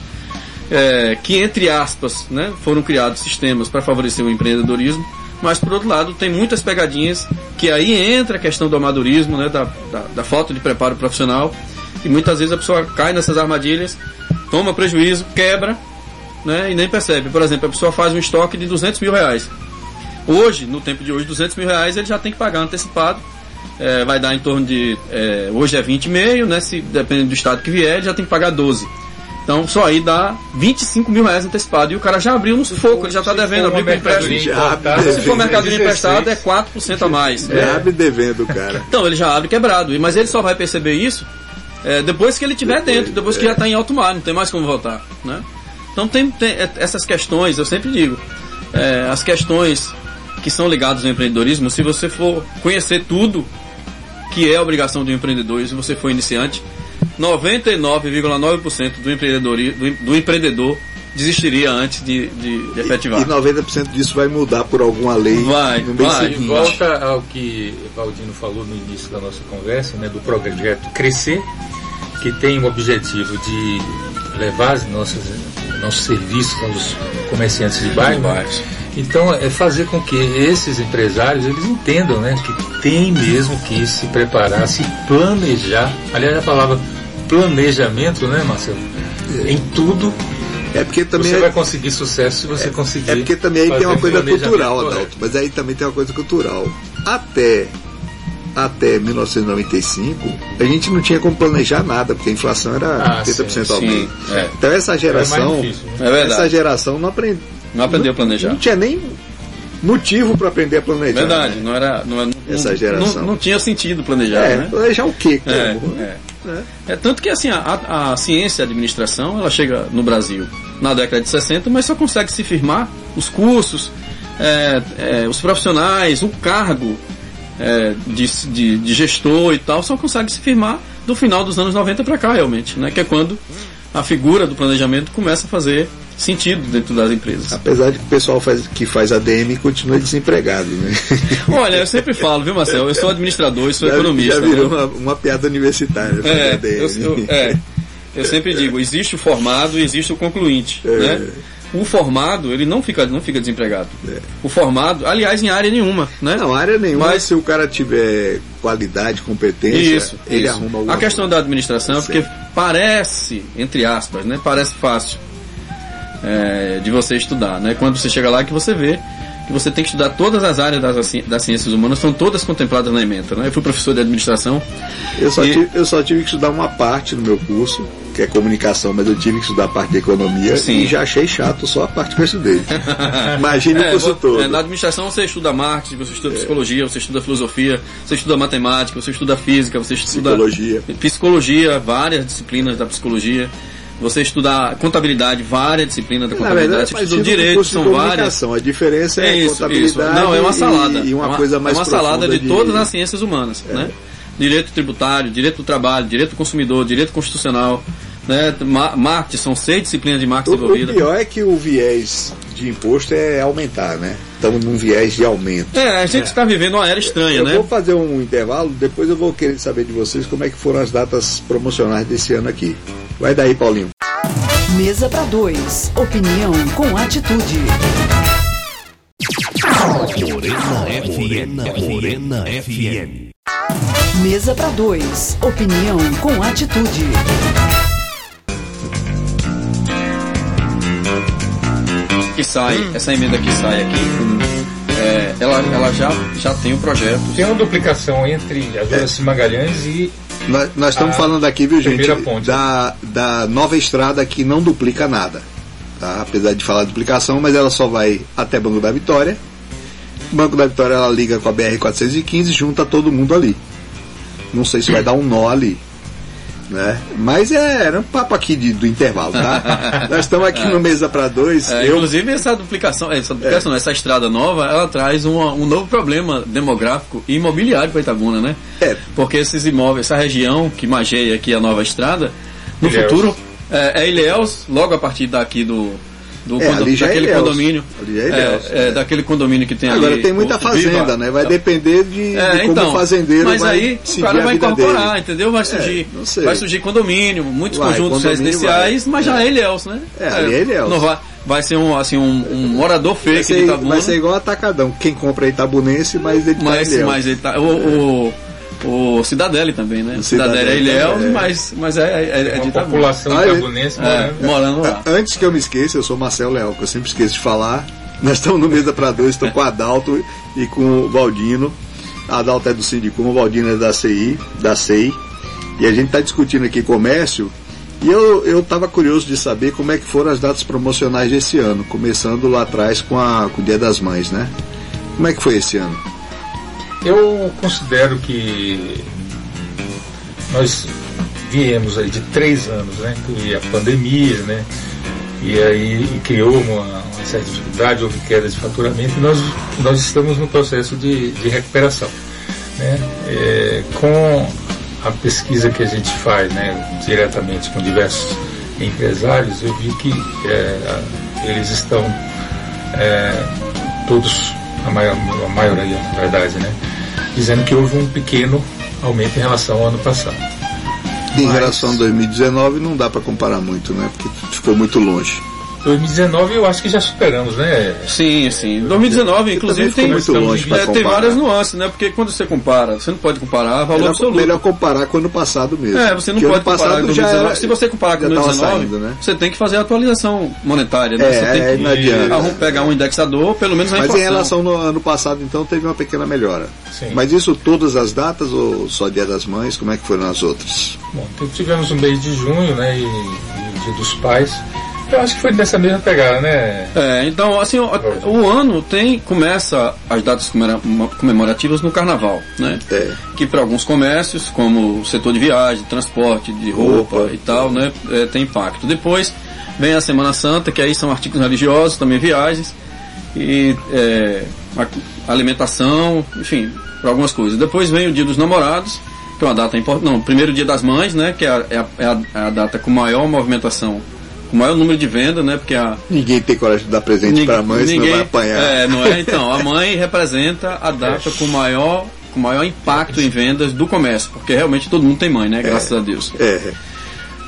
é, que, entre aspas, né, foram criados sistemas para favorecer o empreendedorismo, mas, por outro lado, tem muitas pegadinhas que aí entra a questão do amadorismo, né, da, da, da falta de preparo profissional, e muitas vezes a pessoa cai nessas armadilhas, toma prejuízo, quebra, né, e nem percebe. Por exemplo, a pessoa faz um estoque de 200 mil reais. Hoje, no tempo de hoje, 200 mil reais ele já tem que pagar antecipado. É, vai dar em torno de. é, hoje é 20,5, né? Se dependendo do estado que vier, ele já tem que pagar 12. Então só aí dá 25 mil reais antecipado. E o cara já abriu no sufoco, ele já está devendo, abriu com empréstimo. Se for mercadoria 16. emprestada, é 4% a mais. É. Abre devendo, cara. Então ele já abre quebrado. E- Mas ele só vai perceber isso é, depois que ele estiver dentro, depois que é. já está em alto mar, não tem mais como voltar. Né? Então tem, tem, é, essas questões, eu sempre digo, é, as questões que são ligadas ao empreendedorismo, se você for conhecer tudo que é obrigação do empreendedor, e se você for iniciante, 99,9% do, empreendedori- do, do empreendedor desistiria antes de, de, de efetivar. E 90% disso vai mudar por alguma lei Vai, no mês vai. De seguinte. volta ao que Valdino falou no início da nossa conversa, né, do projeto Crescer, que tem o objetivo de levar as nossas, nossos serviços aos comerciantes de bairro. Então, é fazer com que esses empresários eles entendam né, que tem mesmo que se preparar, se planejar. Aliás, a palavra planejamento, né, Marcelo? Em tudo É porque também você é- vai conseguir sucesso se você conseguir. É porque também aí tem uma coisa cultural, correto. Adalto. Mas aí também tem uma coisa cultural. Até, até 1995, a gente não tinha como planejar nada, porque a inflação era Ah, 80% ao sim, mês. é. Então essa É geração, difícil, né? É essa geração não aprende, Não aprendeu a planejar. não tinha nem motivo para aprender a planejar. Verdade, né? não era. Não, não- Essa geração. Não, não tinha sentido planejar, É, né? planejar o quê? Como? É, né? é. É tanto que assim, a, a- ciência e a administração, ela chega no Brasil na década de 60, mas só consegue se firmar os cursos, é, é, os profissionais, o cargo é, de, de, de gestor e tal, só consegue se firmar do final dos anos 90 para cá, realmente, né? Que é quando a figura do planejamento começa a fazer sentido dentro das empresas. Apesar de que o pessoal faz, que faz ADM continua desempregado, né? Olha, eu sempre falo, viu, Marcel? Eu sou administrador e sou Já- economista. Já virou né? uma, uma piada universitária. fazer É, ADM. eu, eu- é, eu sempre digo, existe o formado e existe o concluinte. É. Né? O formado, ele não fica, não fica desempregado. É. O formado, aliás, em área nenhuma. Né? Não, área nenhuma, Mas- se o cara tiver qualidade, competência, Isso, ele isso. arruma alguma A questão coisa. da administração é porque parece, entre aspas, né? Parece fácil é, de você estudar, né? Quando você chega lá que você vê que você tem que estudar todas as áreas das, das ciências humanas, são todas contempladas na ementa, né? Eu fui professor de administração Eu só, E- tive, eu só tive que estudar uma parte no meu curso, que é comunicação, mas eu tive que estudar a parte de economia Sim. e já achei chato só a parte que eu estudei. [laughs] Imagine o É, curso vo- todo. é, na administração você estuda marketing, você estuda psicologia, você estuda filosofia, você estuda matemática, você estuda física, você estuda Psicologia. psicologia, várias disciplinas da psicologia. Você estuda contabilidade, várias disciplinas da Na verdade, contabilidade. é você estuda o direito, de são várias. A diferença é, É isso, contabilidade isso. Não, é uma salada. e, e uma, É coisa mais É uma salada profunda de, todas as ciências humanas, né? Direito tributário, direito do trabalho, direito do consumidor, direito constitucional, né? Ma- Marketing, são seis disciplinas de marketing O, o envolvidas. pior é que o viés de imposto é aumentar, né? Estamos num viés de aumento. É, a gente está vivendo uma era estranha, eu né? vou fazer um intervalo, depois eu vou querer saber de vocês como é que foram as datas promocionais desse ano aqui. Vai daí, Paulinho. Mesa para dois. Opinião com atitude. Morena FM. Morena FM. Mesa para dois. Opinião com atitude. Que sai, essa emenda que sai aqui, é, ela, ela já, já tem o projeto. Tem uma duplicação entre as Duraci Magalhães e Nós, nós estamos A falando aqui, viu, gente, ponte. da, da nova estrada que não duplica nada. Tá? Apesar de falar duplicação, mas ela só vai até Banco da Vitória. Banco da Vitória ela liga com a BR-415 e junta todo mundo ali. Não sei se vai dar um nó ali. Né? Mas é, era um papo aqui de- do intervalo, tá? [laughs] Nós estamos aqui no Mesa para Dois. É, eu, Inclusive essa duplicação, essa duplicação, essa estrada nova, ela traz uma- um novo problema demográfico e imobiliário para Itabuna, né? É. Porque esses imóveis, essa região que mageia aqui a nova estrada, no Ilhéus. futuro é, é Ilhéus, logo a partir daqui do, do É, condo- ali já é daquele Ilhéus. condomínio. É Ilhéus, é, é. daquele condomínio que tem Agora ali. tem muita o- fazenda, Viva. né? Vai depender de, É, de como então, o fazendeiro mas vai aí o cara vai incorporar, dele. entendeu? Vai surgir, não sei. vai surgir condomínio, muitos Vai, conjuntos condomínio residenciais, vai. mas já é Ilhéus, né? É, ali é Ilhéus. Não vai, vai ser um, assim, um, um morador Vai fake de ser, Itabuna. vai ser igual atacadão. Quem compra é Itabunense, mas ele tá Mas, em Ilhéus. mas ele tá, o, o, o Cidadelli também, né? O é Ilhéus, é. mas, mas é, é, é de uma Itabuna. população Ah, itabunense É, morando. morando lá. A- Antes que eu me esqueça, eu sou Marcelo Leal, que eu sempre esqueço de falar. [laughs] Nós estamos no Mesa para Dois, estou com o Adalto e com o Valdino. Adalto é do Sindicom, o Valdino é da CI, da CEI. E a gente está discutindo aqui comércio. E eu estava curioso de saber como é que foram as datas promocionais desse ano, começando lá atrás com, a, com o Dia das Mães, né? Como é que foi esse ano? Eu considero que nós viemos aí de três anos, né? E a pandemia, né? E aí e criou uma, uma certa dificuldade, houve queda de faturamento e nós, nós estamos no processo de, de recuperação. Né? É, com a pesquisa que a gente faz né, diretamente com diversos empresários, eu vi que é, eles estão é, todos, a, maior, a maioria na verdade, né, dizendo que houve um pequeno aumento em relação ao ano passado. Em Mas- relação a 2019 não dá para comparar muito, né? Porque ficou muito longe. 2019 eu acho que já superamos, né? Sim, sim. 2019, inclusive, tem, muito longe é, tem várias nuances, né? Porque quando você compara, você não pode comparar valor Melhor, absoluto. melhor comparar com o ano passado mesmo. É, você não Porque pode comparar com passado já 2019. era- Se você comparar com já tava 2019, saindo, né? você tem que fazer a atualização monetária, né? É, você tem é, que não adianta. arrum- pegar um indexador, pelo menos a Mas inflação. em relação no ano passado, então, teve uma pequena melhora. Sim. Mas isso todas as datas ou só Dia das Mães? Como é que foram as outras? Bom, então tivemos o mês de junho, né? E, e o Dia dos Pais. Eu acho que foi nessa mesma pegada, né? É, então, assim, o, o ano tem começa as datas comemora- comemorativas no carnaval, né? É. Que para alguns comércios, como o setor de viagem, transporte, de roupa, Roupa. e tal, né, é, tem impacto. Depois vem a Semana Santa, que aí são artigos religiosos, também viagens e é, alimentação, enfim, para algumas coisas. Depois vem o Dia dos Namorados, que é uma data importante. Não, primeiro Dia das Mães, né? Que é a, é a- é a- é a data com maior movimentação, com maior número de venda, né? Porque a Ninguém tem coragem de dar presente para a mãe, senão vai apanhar. é, não é? Então, a mãe representa a data com maior, com maior impacto em vendas do comércio, porque realmente todo mundo tem mãe, né? Graças a Deus. É.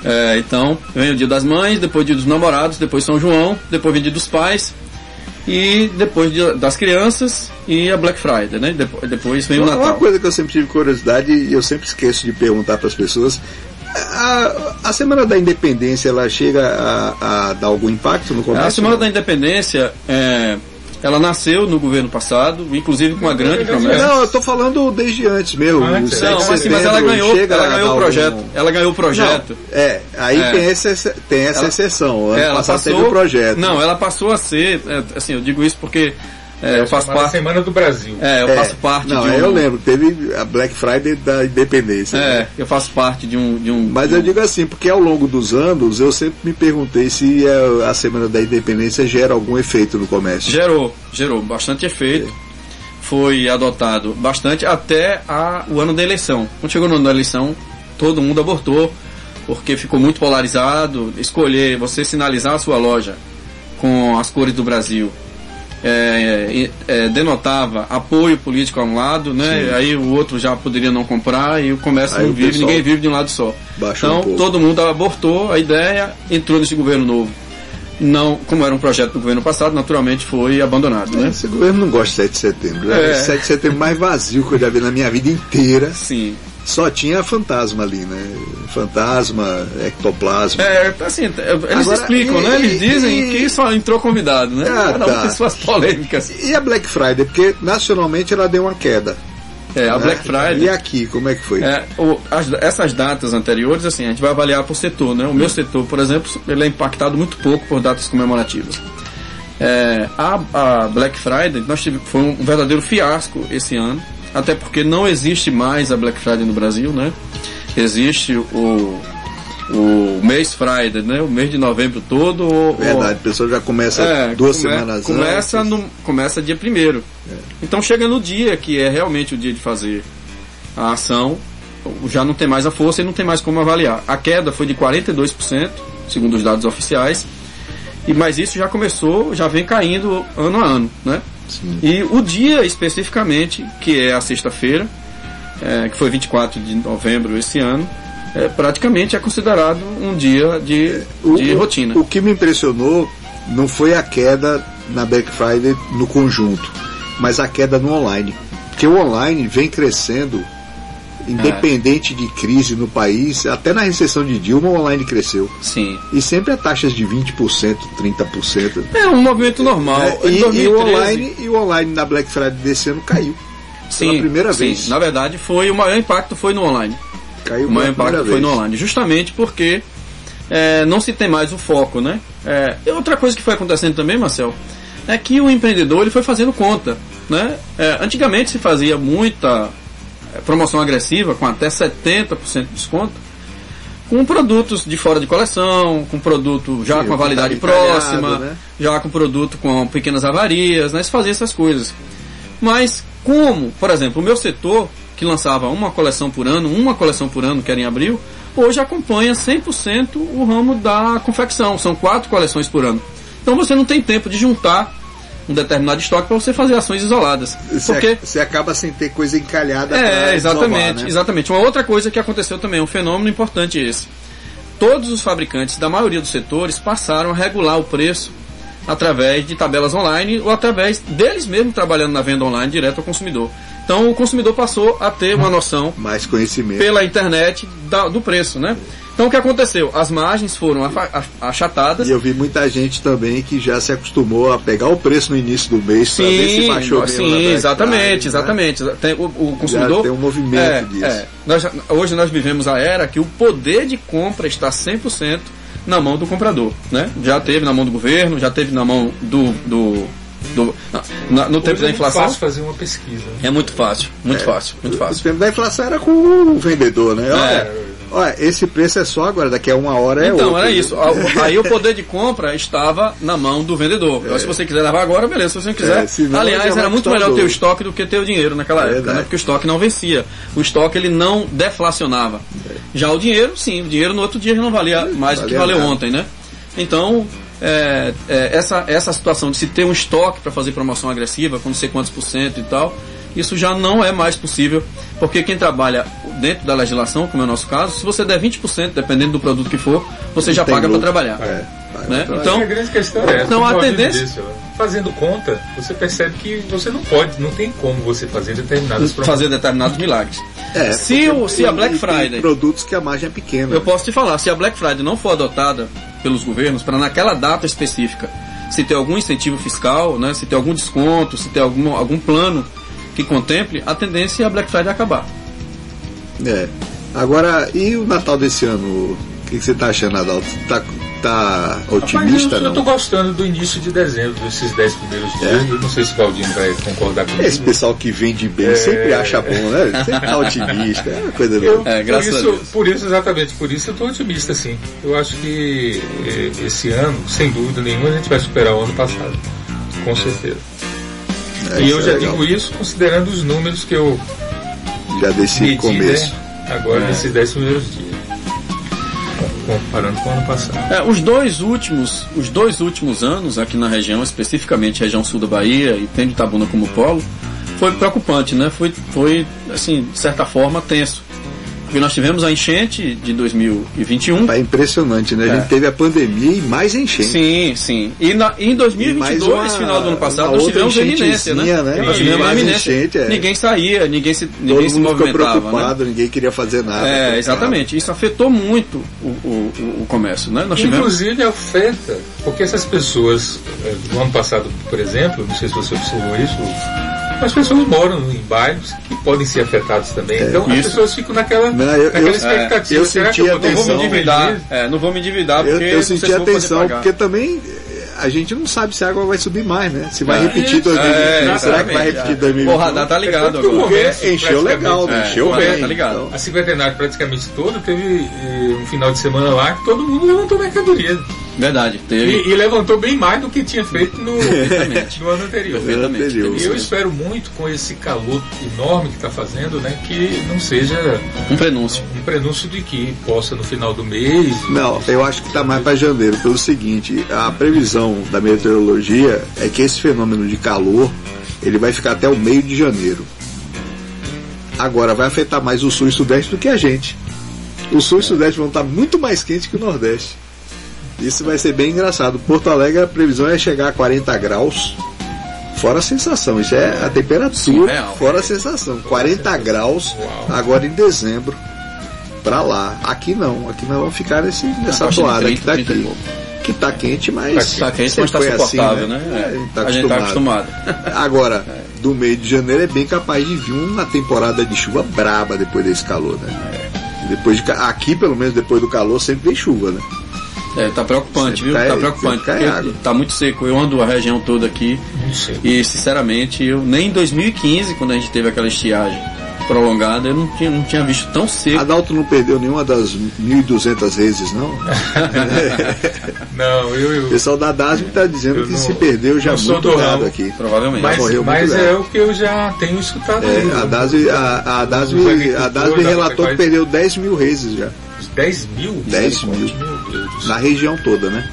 É, então, vem o dia das mães, depois o dia dos namorados, depois São João, depois vem o dia dos pais, e depois dia das crianças e a Black Friday, né? Depois, depois vem o Uma, uma Natal. coisa que eu sempre tive curiosidade e eu sempre esqueço de perguntar para as pessoas. A, a Semana da Independência, ela chega a, a dar algum impacto no comércio? A Semana da Independência, é, ela nasceu no governo passado, inclusive com uma grande promessa. Não, eu tô falando desde antes mesmo. Sete Não, mas, sim, mas ela ganhou, chega ela ganhou o projeto. algum- Ela ganhou o projeto. Não, é, aí É. tem essa, tem essa Ela- exceção. Ano É, ela passado passou, teve o projeto. Não, ela passou a ser, é, assim, eu digo isso porque é, eu faço Chamada parte. Semana do Brasil. É, eu É, faço parte Não, de um. eu lembro, teve a Black Friday da Independência. É, né? eu faço parte de um. De um Mas de eu um- digo assim, porque ao longo dos anos eu sempre me perguntei se eh, a Semana da Independência gera algum efeito no comércio. Gerou, gerou bastante efeito. Foi adotado bastante até a, o ano da eleição. Quando chegou no ano da eleição, todo mundo abortou, porque ficou muito polarizado. Escolher, você sinalizar a sua loja com as cores do Brasil é, é, denotava apoio político a um lado, né? Sim. Aí o outro já poderia não comprar e o comércio Aí não o vive, ninguém vive de um lado só. um Então pouco. todo mundo abortou a ideia, entrou nesse governo novo. Não, como era um projeto do governo passado, naturalmente foi abandonado, né? Esse governo não gosta de 7 de setembro. né? É. 7 de setembro mais vazio que eu já vi na minha vida inteira. Sim. Só tinha fantasma ali, né? Fantasma, ectoplasma. É, assim, eles Agora, explicam, e- né? Eles dizem e- que só entrou convidado, né? Ah, Cada um tá. tem suas polêmicas. E a Black Friday? Porque nacionalmente ela deu uma queda. É, a né? Black Friday. E aqui, como é que foi? É, o- as- essas datas anteriores, assim, a gente vai avaliar por setor, né? O meu setor, por exemplo, ele é impactado muito pouco por datas comemorativas. É, a, a Black Friday, nós tivemos, foi um verdadeiro fiasco esse ano, até porque não existe mais a Black Friday no Brasil, né? Existe o, o mês Friday, né? O mês de novembro todo. Verdade, a pessoa já começa é, duas come- semanas começa antes. no Começa dia primeiro. Então chega no dia que é realmente o dia de fazer a ação, já não tem mais a força e não tem mais como avaliar. A queda foi de 42%, segundo os dados oficiais, e mas isso já começou, já vem caindo ano a ano, né? E o dia especificamente, que é a sexta-feira, é, que foi 24 de novembro esse ano, é, praticamente é considerado um dia de, O- de rotina. O que me impressionou não foi a queda na Black Friday no conjunto, mas a queda no online. Porque o online vem crescendo, independente de crise no país, até na recessão de Dilma o online cresceu. Sim. E sempre a taxas de 20%, 30%. É um movimento normal. Em E, e 2013, o online, e o online na Black Friday desse ano caiu. sim, primeira sim. vez. Na verdade, foi o maior impacto foi no online. Caiu O maior pela impacto foi vez. no online, justamente porque é, não se tem mais o foco, né? É, e outra coisa que foi acontecendo também, Marcel, é que o empreendedor ele foi fazendo conta, né? É, antigamente se fazia muita é, promoção agressiva com até 70% de desconto com produtos de fora de coleção, com produto já Sim, com a validade tá próxima, né? já com produto com pequenas avarias, né? Se fazia essas coisas. Mas como, por exemplo, o meu setor, que lançava uma coleção por ano, uma coleção por ano, que era em abril, hoje acompanha 100% o ramo da confecção. São quatro coleções por ano. Então você não tem tempo de juntar um determinado estoque para você fazer ações isoladas. Você, Porque você acaba sem ter coisa encalhada é, exatamente, né? exatamente. Uma outra coisa que aconteceu também, um fenômeno importante esse. Todos os fabricantes da maioria dos setores passaram a regular o preço através de tabelas online ou através deles mesmos trabalhando na venda online direto ao consumidor. Então o consumidor passou a ter uma noção [laughs] Mais conhecimento. pela internet da- do preço, né? Então o que aconteceu? As margens foram achatadas. E eu vi muita gente também que já se acostumou a pegar o preço no início do mês para ver se baixou mesmo sim, exatamente, Friday, né? exatamente. Tem, o, o consumidor tem um movimento é, disso. é. Nós, hoje nós vivemos a era que o poder de compra está 100% na mão do comprador, né? Já teve na mão do governo, já teve na mão do, do, do na- no tempo Hoje da é muito inflação. fácil fazer uma pesquisa. É muito fácil, muito fácil, muito O fácil. tempo da inflação era com o vendedor, né? É. Olha, esse preço é só agora, daqui a uma hora é Então, outro. era isso. A- Aí o poder de compra estava na mão do vendedor. Então, Se você quiser levar agora, beleza. Se você não quiser. É, já Aliás, era muito melhor ter o estoque do que ter o dinheiro naquela época, Verdade. né? Porque o estoque não vencia. O estoque ele não deflacionava. Já o dinheiro, sim. O dinheiro no outro dia já não valia mais do que valeu nada. ontem, né? Então, é, é, essa, essa situação de se ter um estoque para fazer promoção agressiva, com não sei quantos por cento e tal, isso já não é mais possível, porque quem trabalha dentro da legislação, como é o nosso caso, se você der 20%, dependendo do produto que for, você já Tem paga para trabalhar. É, Né? Então, a grande questão é essa. Então, a tendência- disse, ó, fazendo conta, você percebe que você não pode, não tem como você fazer determinadas promoções. fazer determinados milagres. É, se, o, se a tem- Black tem Friday, produtos que a margem é pequena. eu posso te falar, se a Black Friday não for adotada pelos governos para naquela data específica, se ter algum incentivo fiscal, né, se ter algum desconto, se ter algum, algum plano que contemple, a tendência é a Black Friday acabar. É. Agora, e o Natal desse ano? O que, que você tá achando, Adalto? Tá, tá Rapaz, otimista, eu, eu tô não? gostando do início de dezembro, desses 10 primeiros dias. É? Eu não sei se o Galdino vai concordar comigo. Esse pessoal que vende bem sempre acha bom, né? Sempre tá otimista. É uma coisa Eu, boa. É, por, graças a isso, Deus. por isso, exatamente, por isso eu estou otimista, sim. Eu acho que eh, esse ano, sem dúvida nenhuma, a gente vai superar o ano passado. Com certeza. É, e eu é já legal. digo isso considerando os números que eu Já desse medi, começo. né, agora É. nesses 10 primeiros dias. comparando com o ano passado. É, os dois últimos, os dois últimos anos aqui na região, especificamente região sul da Bahia e tendo Itabuna como polo, foi preocupante, né? Foi, foi assim, de certa forma, tenso. Porque nós tivemos a enchente de 2021. Tá impressionante, né? A gente É. teve a pandemia e mais enchente. Sim, sim. E, na, e em 2022, mais uma- final do ano passado, nós outra tivemos a iminência, né? né? Nós tivemos a Mais iminência. enchente, é. Ninguém saía, ninguém se, ninguém Todo se mundo ficou movimentava. Né? preocupado, ninguém queria fazer nada. É, exatamente. Isso afetou muito o, o, o- comércio, né? Nós tivemos. Inclusive a oferta, porque essas pessoas, eh, no ano passado, por exemplo, não sei se você observou isso, as pessoas moram em bairros que podem ser afetados também. então as Isso. pessoas ficam naquela, Não, eu- naquela eu- expectativa. eu Será senti que eu a vou ter Não vou me atenção. endividar. É, não vou me endividar Eu, porque eu sei senti atenção, porque também eh, a gente não sabe se a água vai subir mais, né? Se vai É. repetir É, 2021. é, será que vai repetir É. 2021? Porra, Radar tá ligado o agora. Porque comércio, encheu legal, né? É, encheu o bem. tá ligado. Então, A cinquentenária praticamente toda teve eh, um final de semana lá que todo mundo levantou mercadoria. Verdade, teve. E, e levantou bem mais do que tinha feito no, [laughs] no ano anterior. Anterior. E eu espero muito com esse calor enorme que está fazendo, né, que não seja Um prenúncio. um prenúncio de que possa no final do mês. Não, eu acho que está mais para janeiro, pelo seguinte, a previsão da meteorologia é que esse fenômeno de calor ele vai ficar até o meio de janeiro. Agora vai afetar mais o sul e sudeste do que a gente. O sul e sudeste vão estar muito mais quentes que o nordeste. Isso vai ser bem engraçado. Porto Alegre a previsão é chegar a 40 graus. Fora a sensação, isso é a temperatura, Surreal. fora a sensação. 40 graus agora em dezembro pra lá. Aqui não, aqui nós vamos ficar nesse, nessa faixa de toada 30, que tá 30 aqui. Que tá quente, mas. Tá quente, mas tá assim, suportável, né? É, a gente tá a gente tá acostumado. [laughs] Agora, do meio de janeiro é bem capaz de vir uma temporada de chuva braba depois desse calor, né? Depois de, aqui, pelo menos depois do calor, sempre vem chuva, né? É, tá preocupante, viu? cai- tá preocupante. cai porque tá muito seco. Eu ando a região toda aqui e, sinceramente, eu nem em 2015, quando a gente teve aquela estiagem prolongada, eu não tinha, não tinha visto tão seco. Adalto não perdeu nenhuma das 1.200 vezes, não? [laughs] Não, eu, O eu pessoal da DASM está dizendo que não- se perdeu já muito ramo. aqui. Provavelmente. mas, mas é o que eu já tenho escutado. aí, É, a? DASM, a, a DASM, a DASM relatou que perdeu 10 mil vezes já. 10 mil? 10 mil. Na região toda, né?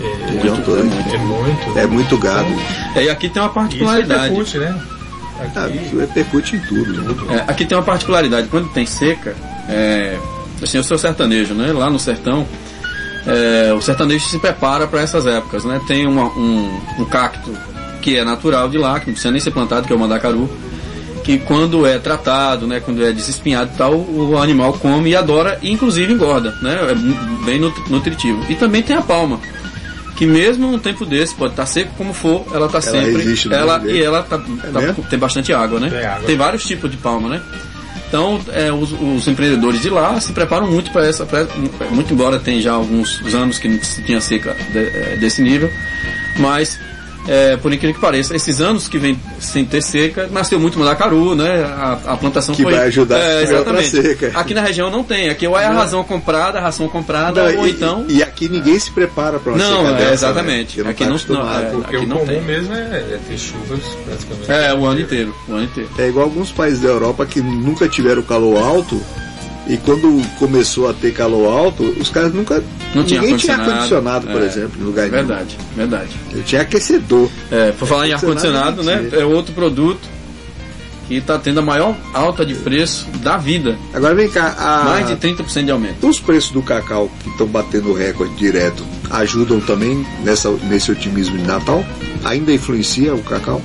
É, região toda. é muito. É muito gado. É, e aqui tem uma Isso particularidade. repercute, né? Ah, Aqui, isso repercute em tudo. né? É, aqui tem uma particularidade. Quando tem seca, é, assim, eu sou sertanejo, né? Lá no sertão, é, o sertanejo se prepara para essas épocas, né? Tem uma- um, um cacto que é natural de lá, que não precisa nem ser plantado, que é o mandacaru, que quando é tratado, né? Quando é desespinhado e tal, o animal come e adora, e inclusive engorda, né? É bem nut- nutritivo. E também tem a palma. Que mesmo num tempo desse, pode estar seco como for, ela está sempre. resiste ela, e ela tá, tá- mesmo? tem bastante água, né? Tem água. Tem vários tipos de palma, né? Então, é, os, os empreendedores de lá se preparam muito para essa, pra- muito embora tenha já alguns anos que não se tinha seca de- é, desse nível, mas é, por incrível que pareça, esses anos que vem sem ter seca, nasceu muito mandacaru, né? A, a plantação Que foi vai ajudar é, exatamente. seca. Aqui na região não tem, aqui ou é a razão comprada, a ração comprada, Não, ou e, então e aqui ninguém se prepara para uma Não, seca é, dessa, exatamente. Né? Aqui Porque não- tá acostumado. não, é. Porque aqui o não comum tem. mesmo é, é ter chuvas praticamente. é o ano inteiro, o ano inteiro. É igual alguns países da Europa que nunca tiveram calor alto e quando começou a ter calor alto, os caras nunca. Não tinha ninguém tinha ar-condicionado, por é, exemplo, em lugar nenhum. Verdade, verdade. Eu tinha aquecedor. É, por falar em ar-condicionado, Ar-condicionado né? É outro produto que está tendo a maior alta de preço da vida. Agora vem cá, a- Mais de 30% de aumento. os preços do cacau que estão batendo recorde direto ajudam também nessa, nesse otimismo de Natal? Ainda influencia o cacau?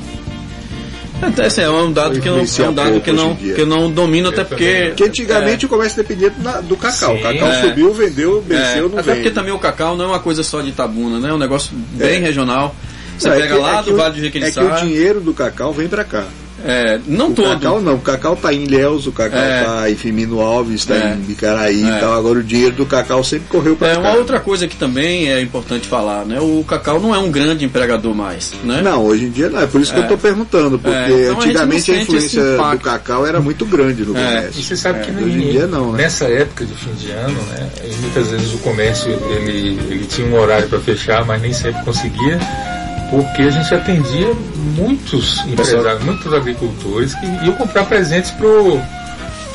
Até assim, é um dado que eu não, é um dado que não, que não domino, até porque. Porque antigamente o comércio dependia do cacau. Sim, o cacau é. subiu, vendeu, É, venceu, não até vende. porque também o cacau não é uma coisa só de Itabuna, né? É um negócio bem É. regional. Você Não, é pega que- lá é que do o- Vale do É que o dinheiro do cacau vem pra cá. É, não O todo. cacau não, o cacau tá em Ilhéus, o cacau É. tá em Firmino Alves, tá É. em Bicaraí É. e tal. Agora o dinheiro do cacau sempre correu pra É uma outra coisa que também é importante falar, né? O cacau não é um grande empregador mais, né? Não, hoje em dia não. É por isso que É. eu tô perguntando, porque É, então a antigamente a sente influência do cacau era muito grande no É. E comércio. você sabe que hoje em dia não, né? nessa época de fim de ano, né, e muitas vezes o comércio ele, ele tinha um horário para fechar, mas nem sempre conseguia, porque a gente atendia muitos empresários, muitos agricultores que iam comprar presentes pro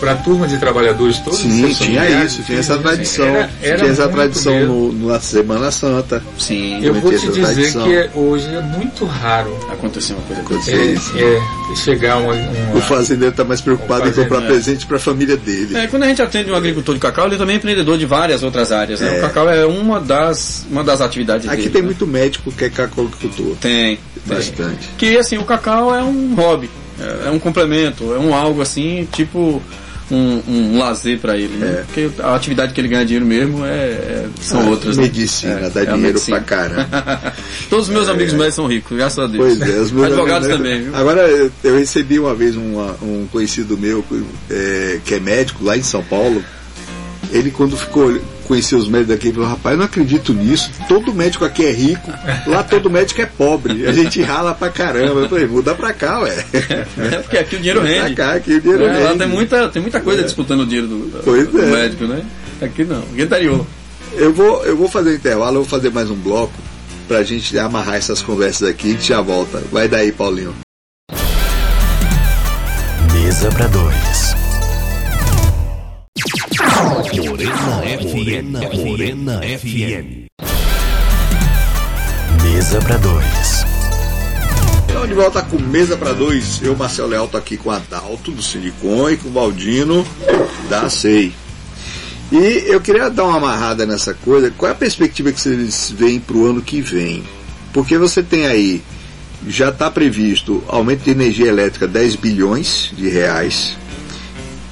para a turma de trabalhadores todos. Sim, tinha isso, tinha essa assim, tradição. era- era tinha essa tradição no, na Semana Santa. Sim, Eu vou te dizer tradição. que é- hoje é muito raro aconteceu uma coisa Aconteceu é, isso. é, chegar uma, uma- O fazendeiro está mais preocupado em comprar fazendeiro, é. presente para a família dele. É, quando a gente atende um agricultor de cacau, ele também é empreendedor de várias outras áreas. Né? É. O cacau é uma das, uma das atividades Aqui dele. tem né? muito médico que é cacaucultor. Tem, tem. Bastante. Que assim, o cacau é um hobby, é, é um complemento, é um algo assim, tipo um, um lazer para ele, né? É. Porque a atividade que ele ganha dinheiro mesmo é, é- são Ah, outras. né? Medicina, É, dá é dinheiro medicina. pra caramba. [laughs] Todos os meus amigos médicos são ricos, graças a Deus. Pois é, os meus Advogados amigos- também, viu? Agora, eu, recebi uma vez uma- um conhecido meu é, que é médico lá em São Paulo. Ele, quando ficou conhecer os médicos daqui, ele falou: Rapaz, eu não acredito nisso. Todo médico aqui é rico, lá todo médico é pobre. A gente rala pra caramba. Eu falei: Muda pra cá, ué. [laughs] É porque aqui o dinheiro Muda rende. Pra cá, aqui o dinheiro É, lá rende. tem muita, tem muita coisa disputando o dinheiro do, do- Pois do é. médico, né? Aqui não, aqui é interior. Eu vou, eu vou fazer um intervalo, eu vou fazer mais um bloco pra gente amarrar essas conversas aqui e a gente já volta. Vai daí, Paulinho. Mesa para dois. Morena FM. Morena FM. Mesa para dois. Então, de volta com Mesa para Dois. Eu, Marcelo Leal, tô aqui com a Adalto, do Silicon, e com o Baldino, da SEI. E eu queria dar uma amarrada nessa coisa. Qual é a perspectiva que vocês veem para o ano que vem? Porque você tem aí, já está previsto aumento de energia elétrica 10 bilhões de reais.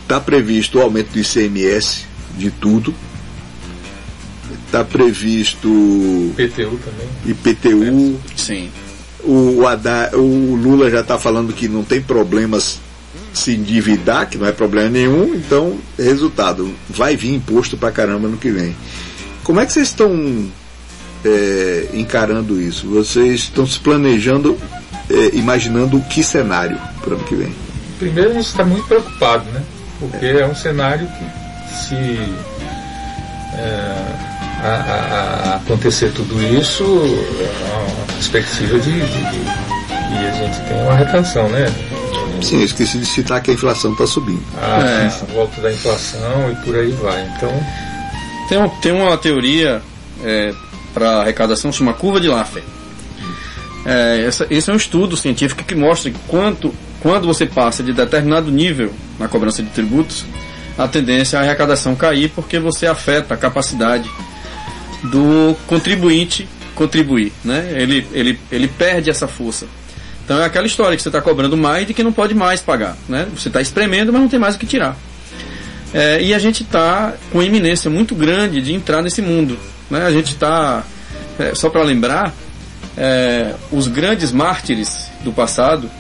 Está previsto o aumento do ICMS de tudo. Está previsto PTU também. IPTU, Sim. o, Haddad- o Lula já está falando que não tem problemas se endividar, que não é problema nenhum, então, resultado, vai vir imposto pra caramba no que vem. Como é que vocês estão é, encarando isso? Vocês estão se planejando, é, imaginando que cenário para o ano que vem? Primeiro a gente está muito preocupado, né? Porque é um cenário que se é, a- a- a acontecer tudo isso, há uma perspectiva de, de- de que a gente tem uma retração, né? Sim, eu esqueci de citar que a inflação está subindo. A, É. a volta da inflação e por aí vai. Então, Tem, um- tem uma teoria para arrecadação chama curva de Laffer. É, essa- esse é um estudo científico que mostra que quanto, quando você passa de determinado nível na cobrança de tributos, a tendência é a arrecadação cair porque você afeta a capacidade do contribuinte contribuir. Né? Ele, ele, ele perde essa força. Então é aquela história que você está cobrando mais de que não pode mais pagar. Né? Você está espremendo, mas não tem mais o que tirar. É, e a gente está com iminência muito grande de entrar nesse mundo. Né? A gente está, só para lembrar, é, os grandes mártires do passado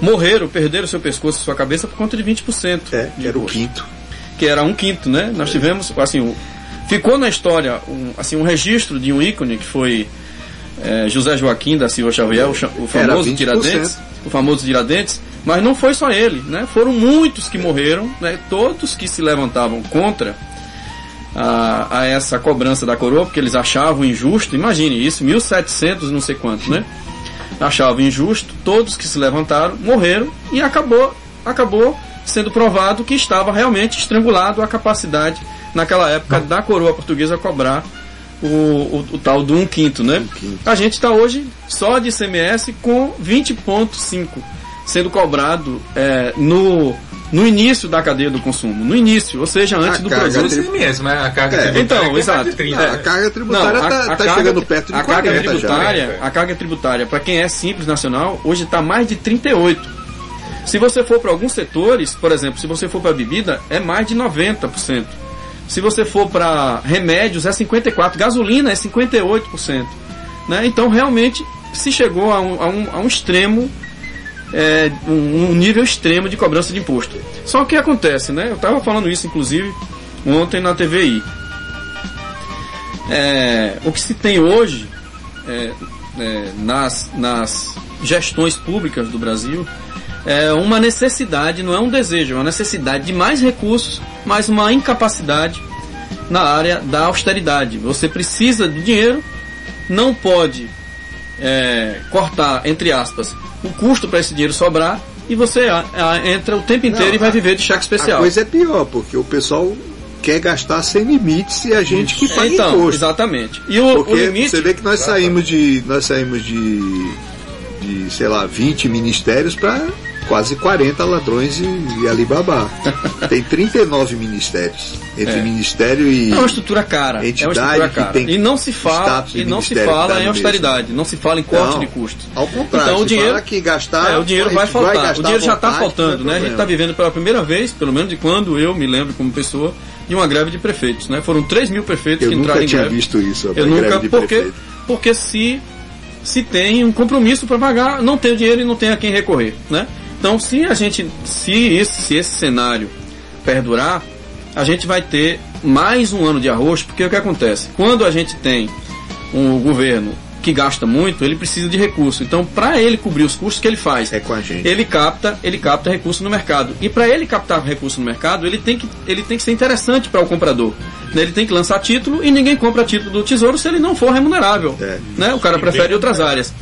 morreram, perderam seu pescoço e sua cabeça por conta de 20%. É, de era o quinto. Que era um quinto, né? Nós tivemos, assim, o- ficou na história um, assim, um registro de um ícone que foi é, José Joaquim da Silva Xavier, o, o famoso 20%. Tiradentes, o famoso Tiradentes, mas não foi só ele, né? Foram muitos que morreram, né? Todos que se levantavam contra a, a essa cobrança da coroa, porque eles achavam injusto, imagine isso, 1700 não sei quanto, né? Achavam injusto, todos que se levantaram morreram e acabou, acabou sendo provado que estava realmente estrangulado a capacidade naquela época da coroa portuguesa cobrar o, o, o tal do um quinto, né? quinto. A gente está hoje só de ICMS com 20,5 sendo cobrado é, no, no início da cadeia do consumo, no início, ou seja, antes A do carga produto. esse mesmo, mas a carga É, tributária então, é exato. de 30, Não, a né? carga tributária está chegando perto de a 40 carga tributária, já, né? a carga tributária para quem é simples nacional hoje está mais de 38. Se você for para alguns setores, por exemplo, se você for para bebida, é mais de 90%. Se você for para remédios, é 54%. Gasolina é 58%. Né? Então, realmente, se chegou a um, a um, a um extremo, é, um, um nível extremo de cobrança de imposto. Só o que acontece, né? Eu estava falando isso, inclusive, ontem na TVI. É, o que se tem hoje é, é, nas, nas gestões públicas do Brasil é uma necessidade, não é um desejo, é uma necessidade de mais recursos, mas uma incapacidade na área da austeridade. Você precisa de dinheiro, não pode é, cortar, entre aspas, o custo para esse dinheiro sobrar e você a- a- entra o tempo inteiro Não, e vai a- viver de cheque especial. A coisa é pior, porque o pessoal quer gastar sem limites e a gente que paga então, imposto. exatamente. E o, Porque o limite. você vê que nós saímos de. Nós saímos de. de, sei lá, 20 ministérios para quase 40 ladrões e, e Alibaba. [laughs] Tem 39 ministérios. Entre É. ministério e. É uma estrutura cara. É uma entidade estrutura que cara. tem E não se fala, e não se que fala dá em austeridade, não se fala em corte Não, de custos. Ao contrário, Então, o dinheiro- que gastar. É, o dinheiro vai faltar. gastar o dinheiro já está faltando, né? A gente está vivendo pela primeira vez, pelo menos de quando eu me lembro como pessoa, de uma greve de prefeitos, né? Foram 3 mil prefeitos Eu que nunca entraram em tinha greve. visto isso. Eu nunca, porque, prefeito. porque se, se tem um compromisso para pagar, não tem o dinheiro e não tem a quem recorrer, né? Então, se a gente, se esse, se esse cenário perdurar, a gente vai ter mais um ano de arroz, porque o que acontece? Quando a gente tem um governo que gasta muito, ele precisa de recurso. Então, para ele cobrir os custos, que ele faz? É. Ele capta, ele capta recurso no mercado. E para ele captar recurso no mercado, ele tem que, ele tem que ser interessante para o comprador. Ele tem que lançar título e ninguém compra título do Tesouro se ele não for remunerável. É. Né? O cara prefere outras áreas.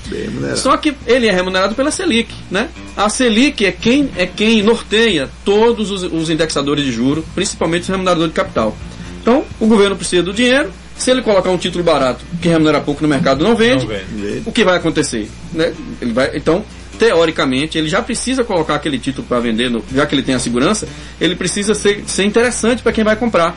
Só que ele é remunerado pela Selic, né? A Selic é quem é quem norteia todos os, os indexadores de juro, principalmente os remuneradores de capital. Então, o governo precisa do dinheiro. Se ele colocar um título barato que remunera pouco no mercado, não vende. Não vende. O que vai acontecer? Né? Ele vai, então, teoricamente, ele já precisa colocar aquele título para vender, no- já que ele tem a segurança, ele precisa ser, ser interessante para quem vai comprar.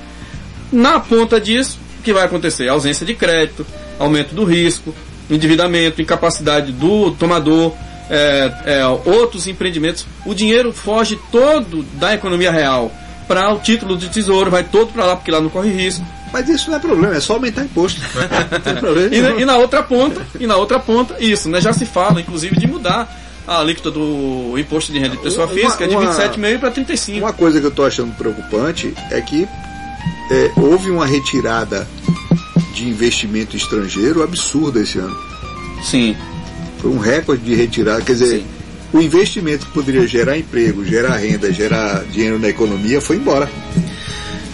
Na ponta disso, o que vai acontecer? Ausência de crédito, aumento do risco, endividamento, incapacidade do tomador, é, é, outros empreendimentos. O dinheiro foge todo da economia real para o título de tesouro, vai todo para lá, porque lá não corre risco. Mas isso não é problema, é só aumentar imposto. [laughs] Não tem problema. E, na- e na outra ponta, e na outra ponta, isso, né? Já se fala, inclusive, de mudar a alíquota do imposto de renda de pessoa Uma- física de uma- 27,5 para 35. Uma coisa que eu estou achando preocupante é que é, houve uma retirada de investimento estrangeiro absurda esse ano. Sim. Foi um recorde de retirada. Quer dizer, Sim. o investimento que poderia gerar emprego, gerar renda, gerar dinheiro na economia foi embora.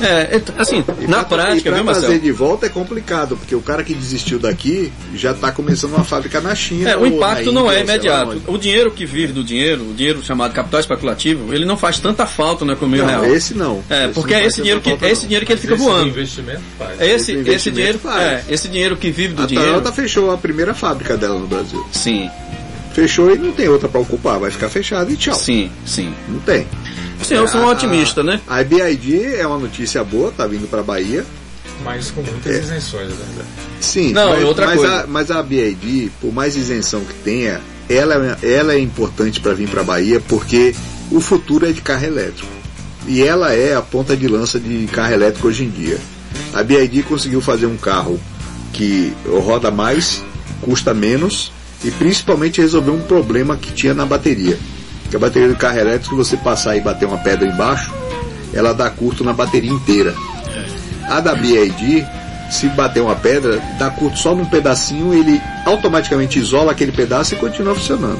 É, é, assim, E na pra- prática, e pra viu, trazer Marcelo? de volta é complicado, porque o cara que desistiu daqui já está começando uma fábrica na China. É, o impacto não Índia, é sei lá imediato. O dinheiro que vive do dinheiro, o dinheiro chamado capital especulativo, ele não faz tanta falta na economia Não, real. esse não. É, Esse porque não é esse dinheiro que é esse dinheiro que ele fica esse voando. investimento faz. É esse, esse esse investimento dinheiro, faz. é, esse dinheiro que vive do A dinheiro. Toyota fechou a primeira fábrica dela no Brasil. Sim, Fechou e não tem outra para ocupar, vai ficar fechada e tchau. sim, sim. Não tem. Sim, eu sou um A- otimista, né? A IBID é uma notícia boa, tá vindo para Bahia. Mas com muitas isenções, é verdade. Sim, Não, mas, outra mas coisa. A, mas a BID, por mais isenção que tenha, ela, ela é importante para vir para a Bahia porque o futuro é de carro elétrico. E ela é a ponta de lança de carro elétrico hoje em dia. A BID conseguiu fazer um carro que roda mais, custa menos e principalmente resolver um problema que tinha na bateria. Que a bateria do carro elétrico, se você passar e bater uma pedra embaixo, ela dá curto na bateria inteira. A da BID, se bater uma pedra, dá curto só num pedacinho, ele automaticamente isola aquele pedaço e continua funcionando.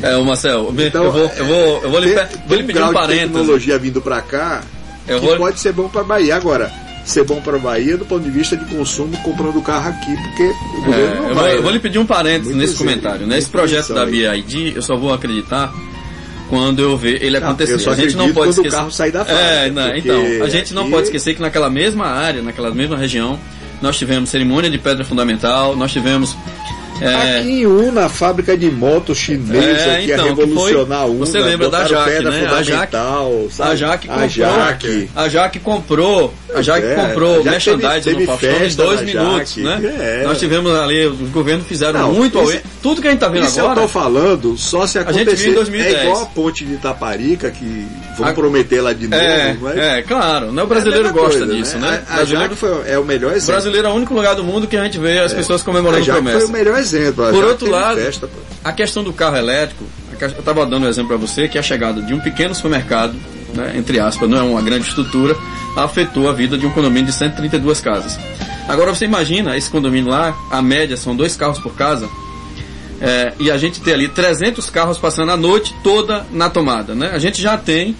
É, o Marcel, Então, eu vou, eu vou, eu vou lhe, Tem- vou lhe um pedir um de parênteses. tecnologia vindo para cá Eu que vou, pode ser bom para Bahia. Agora, ser bom para Bahia do ponto de vista de consumo comprando o carro aqui, porque o É, governo não eu, vou, vai. eu vou lhe pedir um parênteses Muito nesse comentário. Né? Esse muita projeto da BID, eu só vou acreditar quando eu ver ele Não, acontecer. eu só a gente não pode quando o esquecer. carro sair da É, fábrica, não, porque então, a gente não aqui- pode esquecer que naquela mesma área, naquela mesma região, nós tivemos cerimônia de pedra fundamental, nós tivemos. É, Aqui em Una, a fábrica de moto chinesa É, que ia então, que foi- revolucionar a Una. você lembra da Jaque, né? A Jaque- a Jaque comprou, A Jaque. a Jaque comprou, a Jaque É, comprou a Jaque merchandising teve- no teve Faustão em dois minutos, Jaque. né? É. Nós tivemos ali, os governos fizeram Não, muito isso-. Tudo que a gente tá vendo Isso eu agora. tô falando só se gente viu acontecer. em 2010. É igual a ponte de Itaparica, que vão A- prometer lá de novo, É, mas é, claro. Né? O é brasileiro mesma gosta coisa, disso, né? A, O a brasileiro, foi, é o melhor o exemplo. brasileiro é o único lugar do mundo que a gente vê as pessoas A comemorando Jaque promessa. foi o melhor exemplo. Por outro lado, festa, a questão do carro elétrico, eu estava dando um exemplo para você, que a chegada de um pequeno supermercado, né, entre aspas, não é uma grande estrutura, afetou a vida de um condomínio de 132 casas. Agora você imagina esse condomínio lá, a média são dois carros por casa, é, e a gente tem ali 300 carros passando a noite toda na tomada. Né? A gente já tem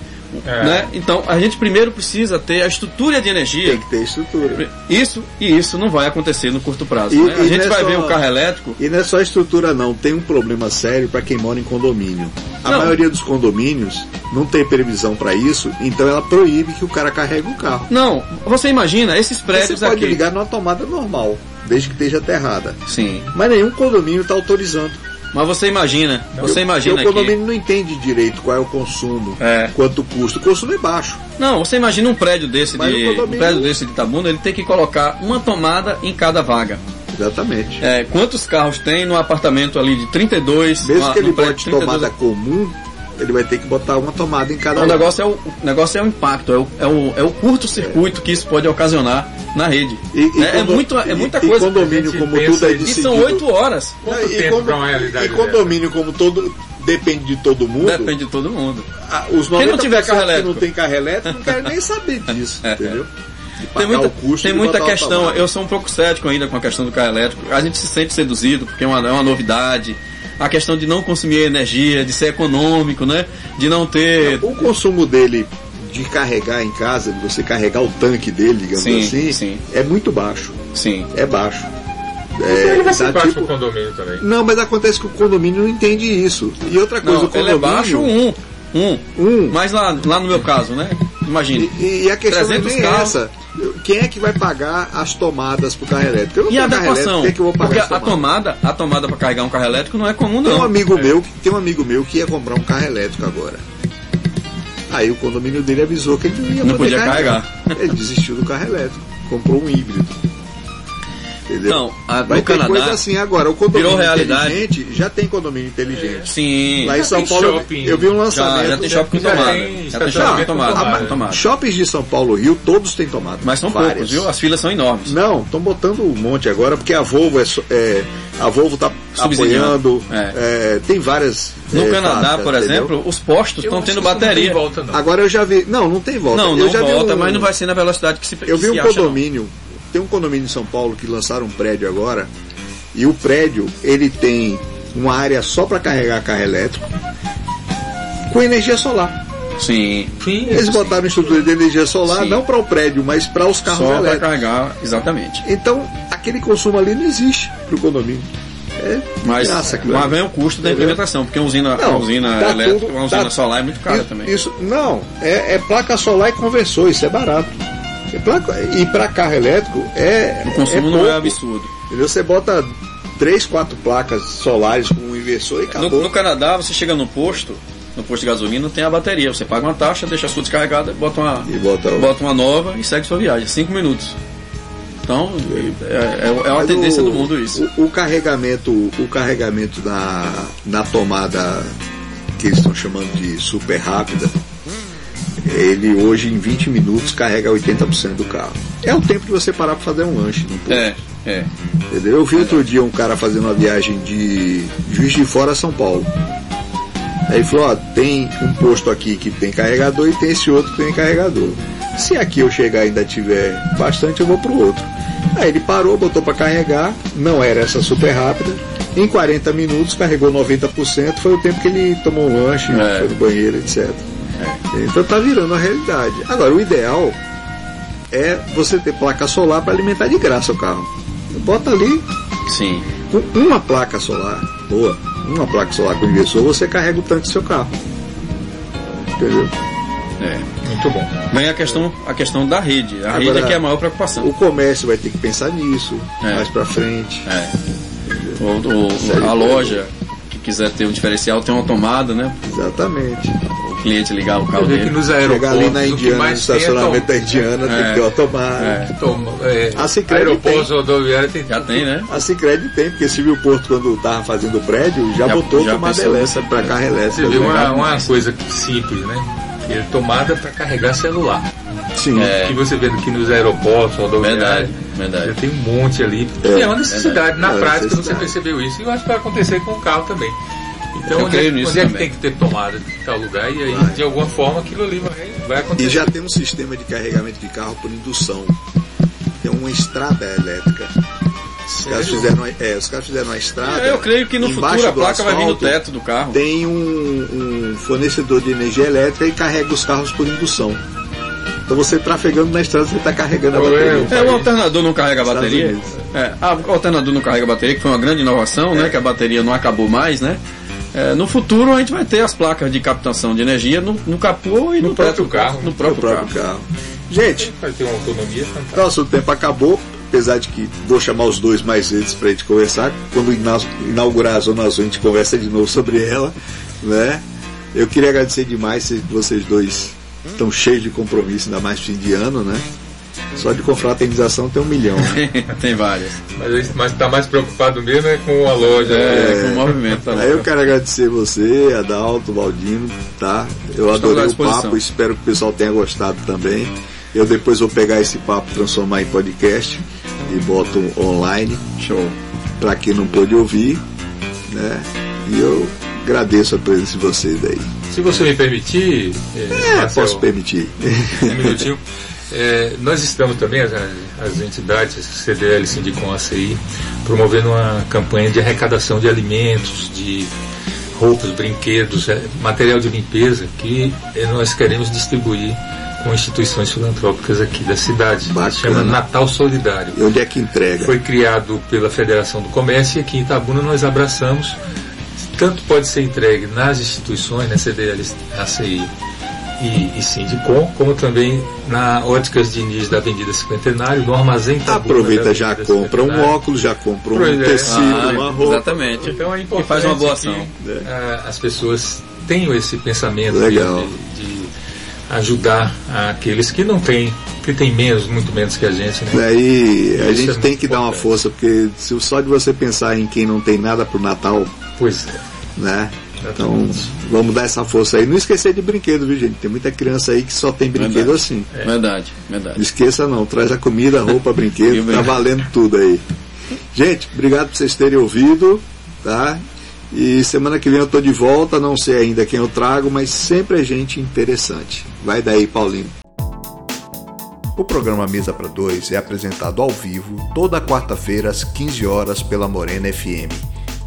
É. Né? Então a gente primeiro precisa ter a estrutura de energia. Tem que ter estrutura. Isso e isso não vai acontecer no curto prazo. E- né? A gente é vai só- ver o carro elétrico. E não é só estrutura não, tem um problema sério para quem mora em condomínio. A Não. maioria dos condomínios não tem previsão para isso, então ela proíbe que o cara carregue o carro. Não, você imagina esses Você prédios pode aqui. ligar numa tomada normal, desde que esteja aterrada. Sim. Mas nenhum condomínio está autorizando. Mas você imagina, você imagina o que. condomínio não entende direito qual é o consumo, É. quanto custa. O consumo é baixo. Não, você imagina um prédio desse Mas de. o Um condomínio- prédio desse de Itabuna, ele tem que colocar uma tomada em cada vaga. Exatamente. É, quantos carros tem no apartamento ali de 32? Mesmo uma- que ele bote de 32? tomada comum, ele vai ter que botar uma tomada em cada O um. negócio é o, o negócio é o impacto, é o, é o, é o curto-circuito que isso pode ocasionar na rede. E- e é, é muito, é muita e- coisa. E condomínio, gente como tudo é isso. E decidido... são oito horas. Quanto Não, e tempo condo- pra uma realidade e condomínio, como todo depende de todo mundo, Depende de todo mundo. ah, os Quem não 90% tiver carro que elétrico? não tem carro elétrico não querem nem saber disso, [laughs] É, entendeu? De Tem muita, tem muita questão. Eu sou um pouco cético ainda com a questão do carro elétrico. A gente se sente seduzido porque é uma, é uma novidade. A questão de não consumir energia, de ser econômico, né? De não ter. O consumo dele de carregar em casa, de você carregar o tanque dele, digamos Sim, assim, sim. é muito baixo. Sim. É baixo. Ele vai ser prático tipo- o condomínio também. Não, mas acontece que o condomínio não entende isso. E outra coisa, Não, o ele é condomínio. baixo um. Um. Um. Mas lá, lá no meu caso, né? Imagine. E, e a questão não é 300 nem carros. essa. Quem é que vai pagar as tomadas pro carro elétrico? Eu não E a elétrico, adequação? quem é que eu vou pagar Porque a tomada, a tomada para carregar um carro elétrico não é comum, Tem um não. amigo meu, que- tem um amigo meu que ia comprar um carro elétrico agora. Aí o condomínio dele avisou que ele não ia Não poder podia carregar. Ele desistiu do carro elétrico, comprou um híbrido. Entendeu? Não, a- Vai no ter Canadá coisa assim agora. O condomínio virou realidade. inteligente já tem condomínio inteligente. Sim. Lá em Já São tem Paulo eu- shopping. eu vi um Já, lançamento. já tem shopping com Já tomada. tem Já tem shopping tomada. tomada. Shoppings de São Paulo Rio, todos têm tomada. Mas são Várias. poucos, viu? As filas são enormes. Não, estão botando um monte agora, porque a Volvo é, é a Volvo tá Subsidiando. apoiando. é, tem várias. No é, Canadá, fábricas, por entendeu? exemplo, os postos estão tendo isso não tem bateria. volta, não. Agora eu já vi. Não, não tem volta. Não, eu não já vi volta, um- mas não vai ser na velocidade que se Eu que vi se um acha, não. condomínio. Tem um condomínio em São Paulo que lançaram um prédio agora. E o prédio, ele tem uma área só para carregar carro elétrico com energia solar. Sim. Sim, Eles sim. botaram estrutura de energia solar Sim. não para o prédio, mas para os carros Só para elétricos. carregar, exatamente. Então, aquele consumo ali não existe para o condomínio. É Mas, graça aquilo mas vem o custo da implementação, porque uma usina, Não, uma usina tá elétrica, tudo- uma usina tá- solar é muito cara isso, também. Isso, não, é, é placa solar e conversor, isso é barato. E para carro elétrico é. o consumo é não é absurdo. Entendeu? Você bota três, quatro placas solares com um inversor e No, acabou. no Canadá, você chega no posto, no posto de gasolina, tem a bateria. Você paga uma taxa, deixa a sua descarregada, bota uma, E bota bota uma nova e segue sua viagem. Cinco minutos. Então, é, é- é uma Mas tendência o- do mundo isso. O, o carregamento, o carregamento na, na tomada que eles estão chamando de super rápida, ele hoje em 20 minutos carrega 80% do carro. É o tempo de você parar para fazer um lanche. É, é. Entendeu? Eu vi outro dia um cara fazendo uma viagem de Juiz de Fora a São Paulo. Aí ele falou, ó, tem um posto aqui que tem carregador e tem esse outro que tem carregador. Se aqui eu chegar e ainda tiver bastante, eu vou pro outro. Aí ele parou, botou para carregar, não era essa super rápida. Em 40 minutos carregou 90%, foi o tempo que ele tomou um lanche, É. foi no banheiro, etc. Então tá virando a realidade. Agora, o ideal é você ter placa solar para alimentar de graça o carro. Bota ali Sim. com uma placa solar, boa, uma placa solar com inversor, você carrega o tanque do seu carro. Entendeu? É. Muito bom. Vem a questão, a questão da rede. A Agora, rede é que é a maior preocupação. O comércio vai ter que pensar nisso É. mais pra frente. É. O- o- a loja que quiser ter um diferencial tem uma tomada, né? Exatamente. Cliente ligar o carro Você vê que dele. nos Chegar ali na Indiana, no é estacionamento da Indiana, tem que ter. É. tom- tom- é, A Sicredi aeroportos rodoviários tem Já tem, né? A Cicred tem, porque se viu o Porto quando tava fazendo o prédio, já, Já- botou já tomada pensou elétrica para carro elétrico. Você vê uma, uma coisa simples, né? É tomada para carregar celular. Sim. É. Que você vê aqui nos aeroportos, rodoviários. Verdade, Já verdade. tem um monte ali. É, É, uma necessidade. Na É, prática você necessidade. percebeu isso. E eu acho que vai acontecer com o carro também. Então Eu onde, é, creio que- nisso onde é que também. tem que ter tomada em tal lugar? E aí, Vai. de alguma forma, aquilo ali vai, vai acontecer. E já tem um sistema de carregamento de carro por indução. Tem uma estrada elétrica. Os caras fizeram, é, os caras fizeram uma estrada. É, eu creio que no futuro a do placa vai vir no asfalto, teto do carro. Tem um, um fornecedor de energia elétrica e carrega os carros por indução. Então você trafegando na estrada, você está carregando a bateria. É, o alternador não carrega a bateria. É, ah, o alternador não carrega a bateria, que foi uma grande inovação, né? Que a bateria não acabou mais, né? É, no futuro a gente vai ter as placas de captação de energia no, no capô e no, No próprio carro, carro, No próprio, próprio carro. carro. Gente, Vai ter uma autonomia fantástica. nosso tempo acabou, apesar de que vou chamar os dois mais vezes para a gente conversar. Quando ina- inaugurar a Zona Azul, a gente conversa de novo sobre ela, né? Eu queria agradecer demais se vocês dois estão cheios de compromisso, ainda mais fim de ano, né? Só de confraternização tem um milhão, né? [laughs] Tem várias. Mas, mas tá mais preocupado mesmo é com a loja. É, né? com o movimento. Tá Aí eu quero agradecer você, Adalto, Valdino, tá? Eu adorei o papo, espero que o pessoal tenha gostado também. Eu depois vou pegar esse papo, transformar em podcast e boto online Show. para quem não pôde ouvir, né? E eu agradeço a presença de vocês aí. Se você me permitir, é, É, posso permitir. um minutinho. [laughs] É, nós estamos também, as, as entidades, CDL, Sindicom, ACI, promovendo uma campanha de arrecadação de alimentos, de roupas, brinquedos, é, material de limpeza que é, nós queremos distribuir com instituições filantrópicas aqui da cidade. Bacana. Chama Natal Solidário. E onde é que entrega? Foi criado pela Federação do Comércio e aqui em Itabuna nós abraçamos. Tanto pode ser entregue nas instituições, na CDL, ACI e, e Sindicom, como também na Óticas Diniz da Avenida Cinquentenário, no Armazém Itabuna Aproveita, já compra um óculos, já compra um é. tecido, Ah, uma roupa. exatamente. Então é e importante faz uma boa que, ação. ah, as pessoas tenham esse pensamento de- Legal. De, de ajudar aqueles que não têm, que têm menos, muito menos que a gente. Né? Daí a Isso gente é tem que dar uma importante. força, porque se só de você pensar em quem não tem nada pro Natal, Pois é. né? Então, vamos dar essa força aí. Não esquecer de brinquedo, viu, gente? Tem muita criança aí que só tem brinquedo Verdade. assim. Verdade, Não verdade. esqueça não, traz a comida, a roupa, [laughs] brinquedo, tá valendo tudo aí. Gente, obrigado por vocês terem ouvido, tá? E semana que vem eu tô de volta, não sei ainda quem eu trago, mas sempre é gente interessante. Vai daí, Paulinho. O programa Mesa para Dois é apresentado ao vivo toda quarta-feira às 15 horas pela Morena FM.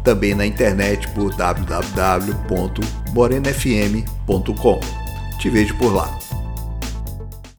Também na internet por www.morenafm.com. Te vejo por lá.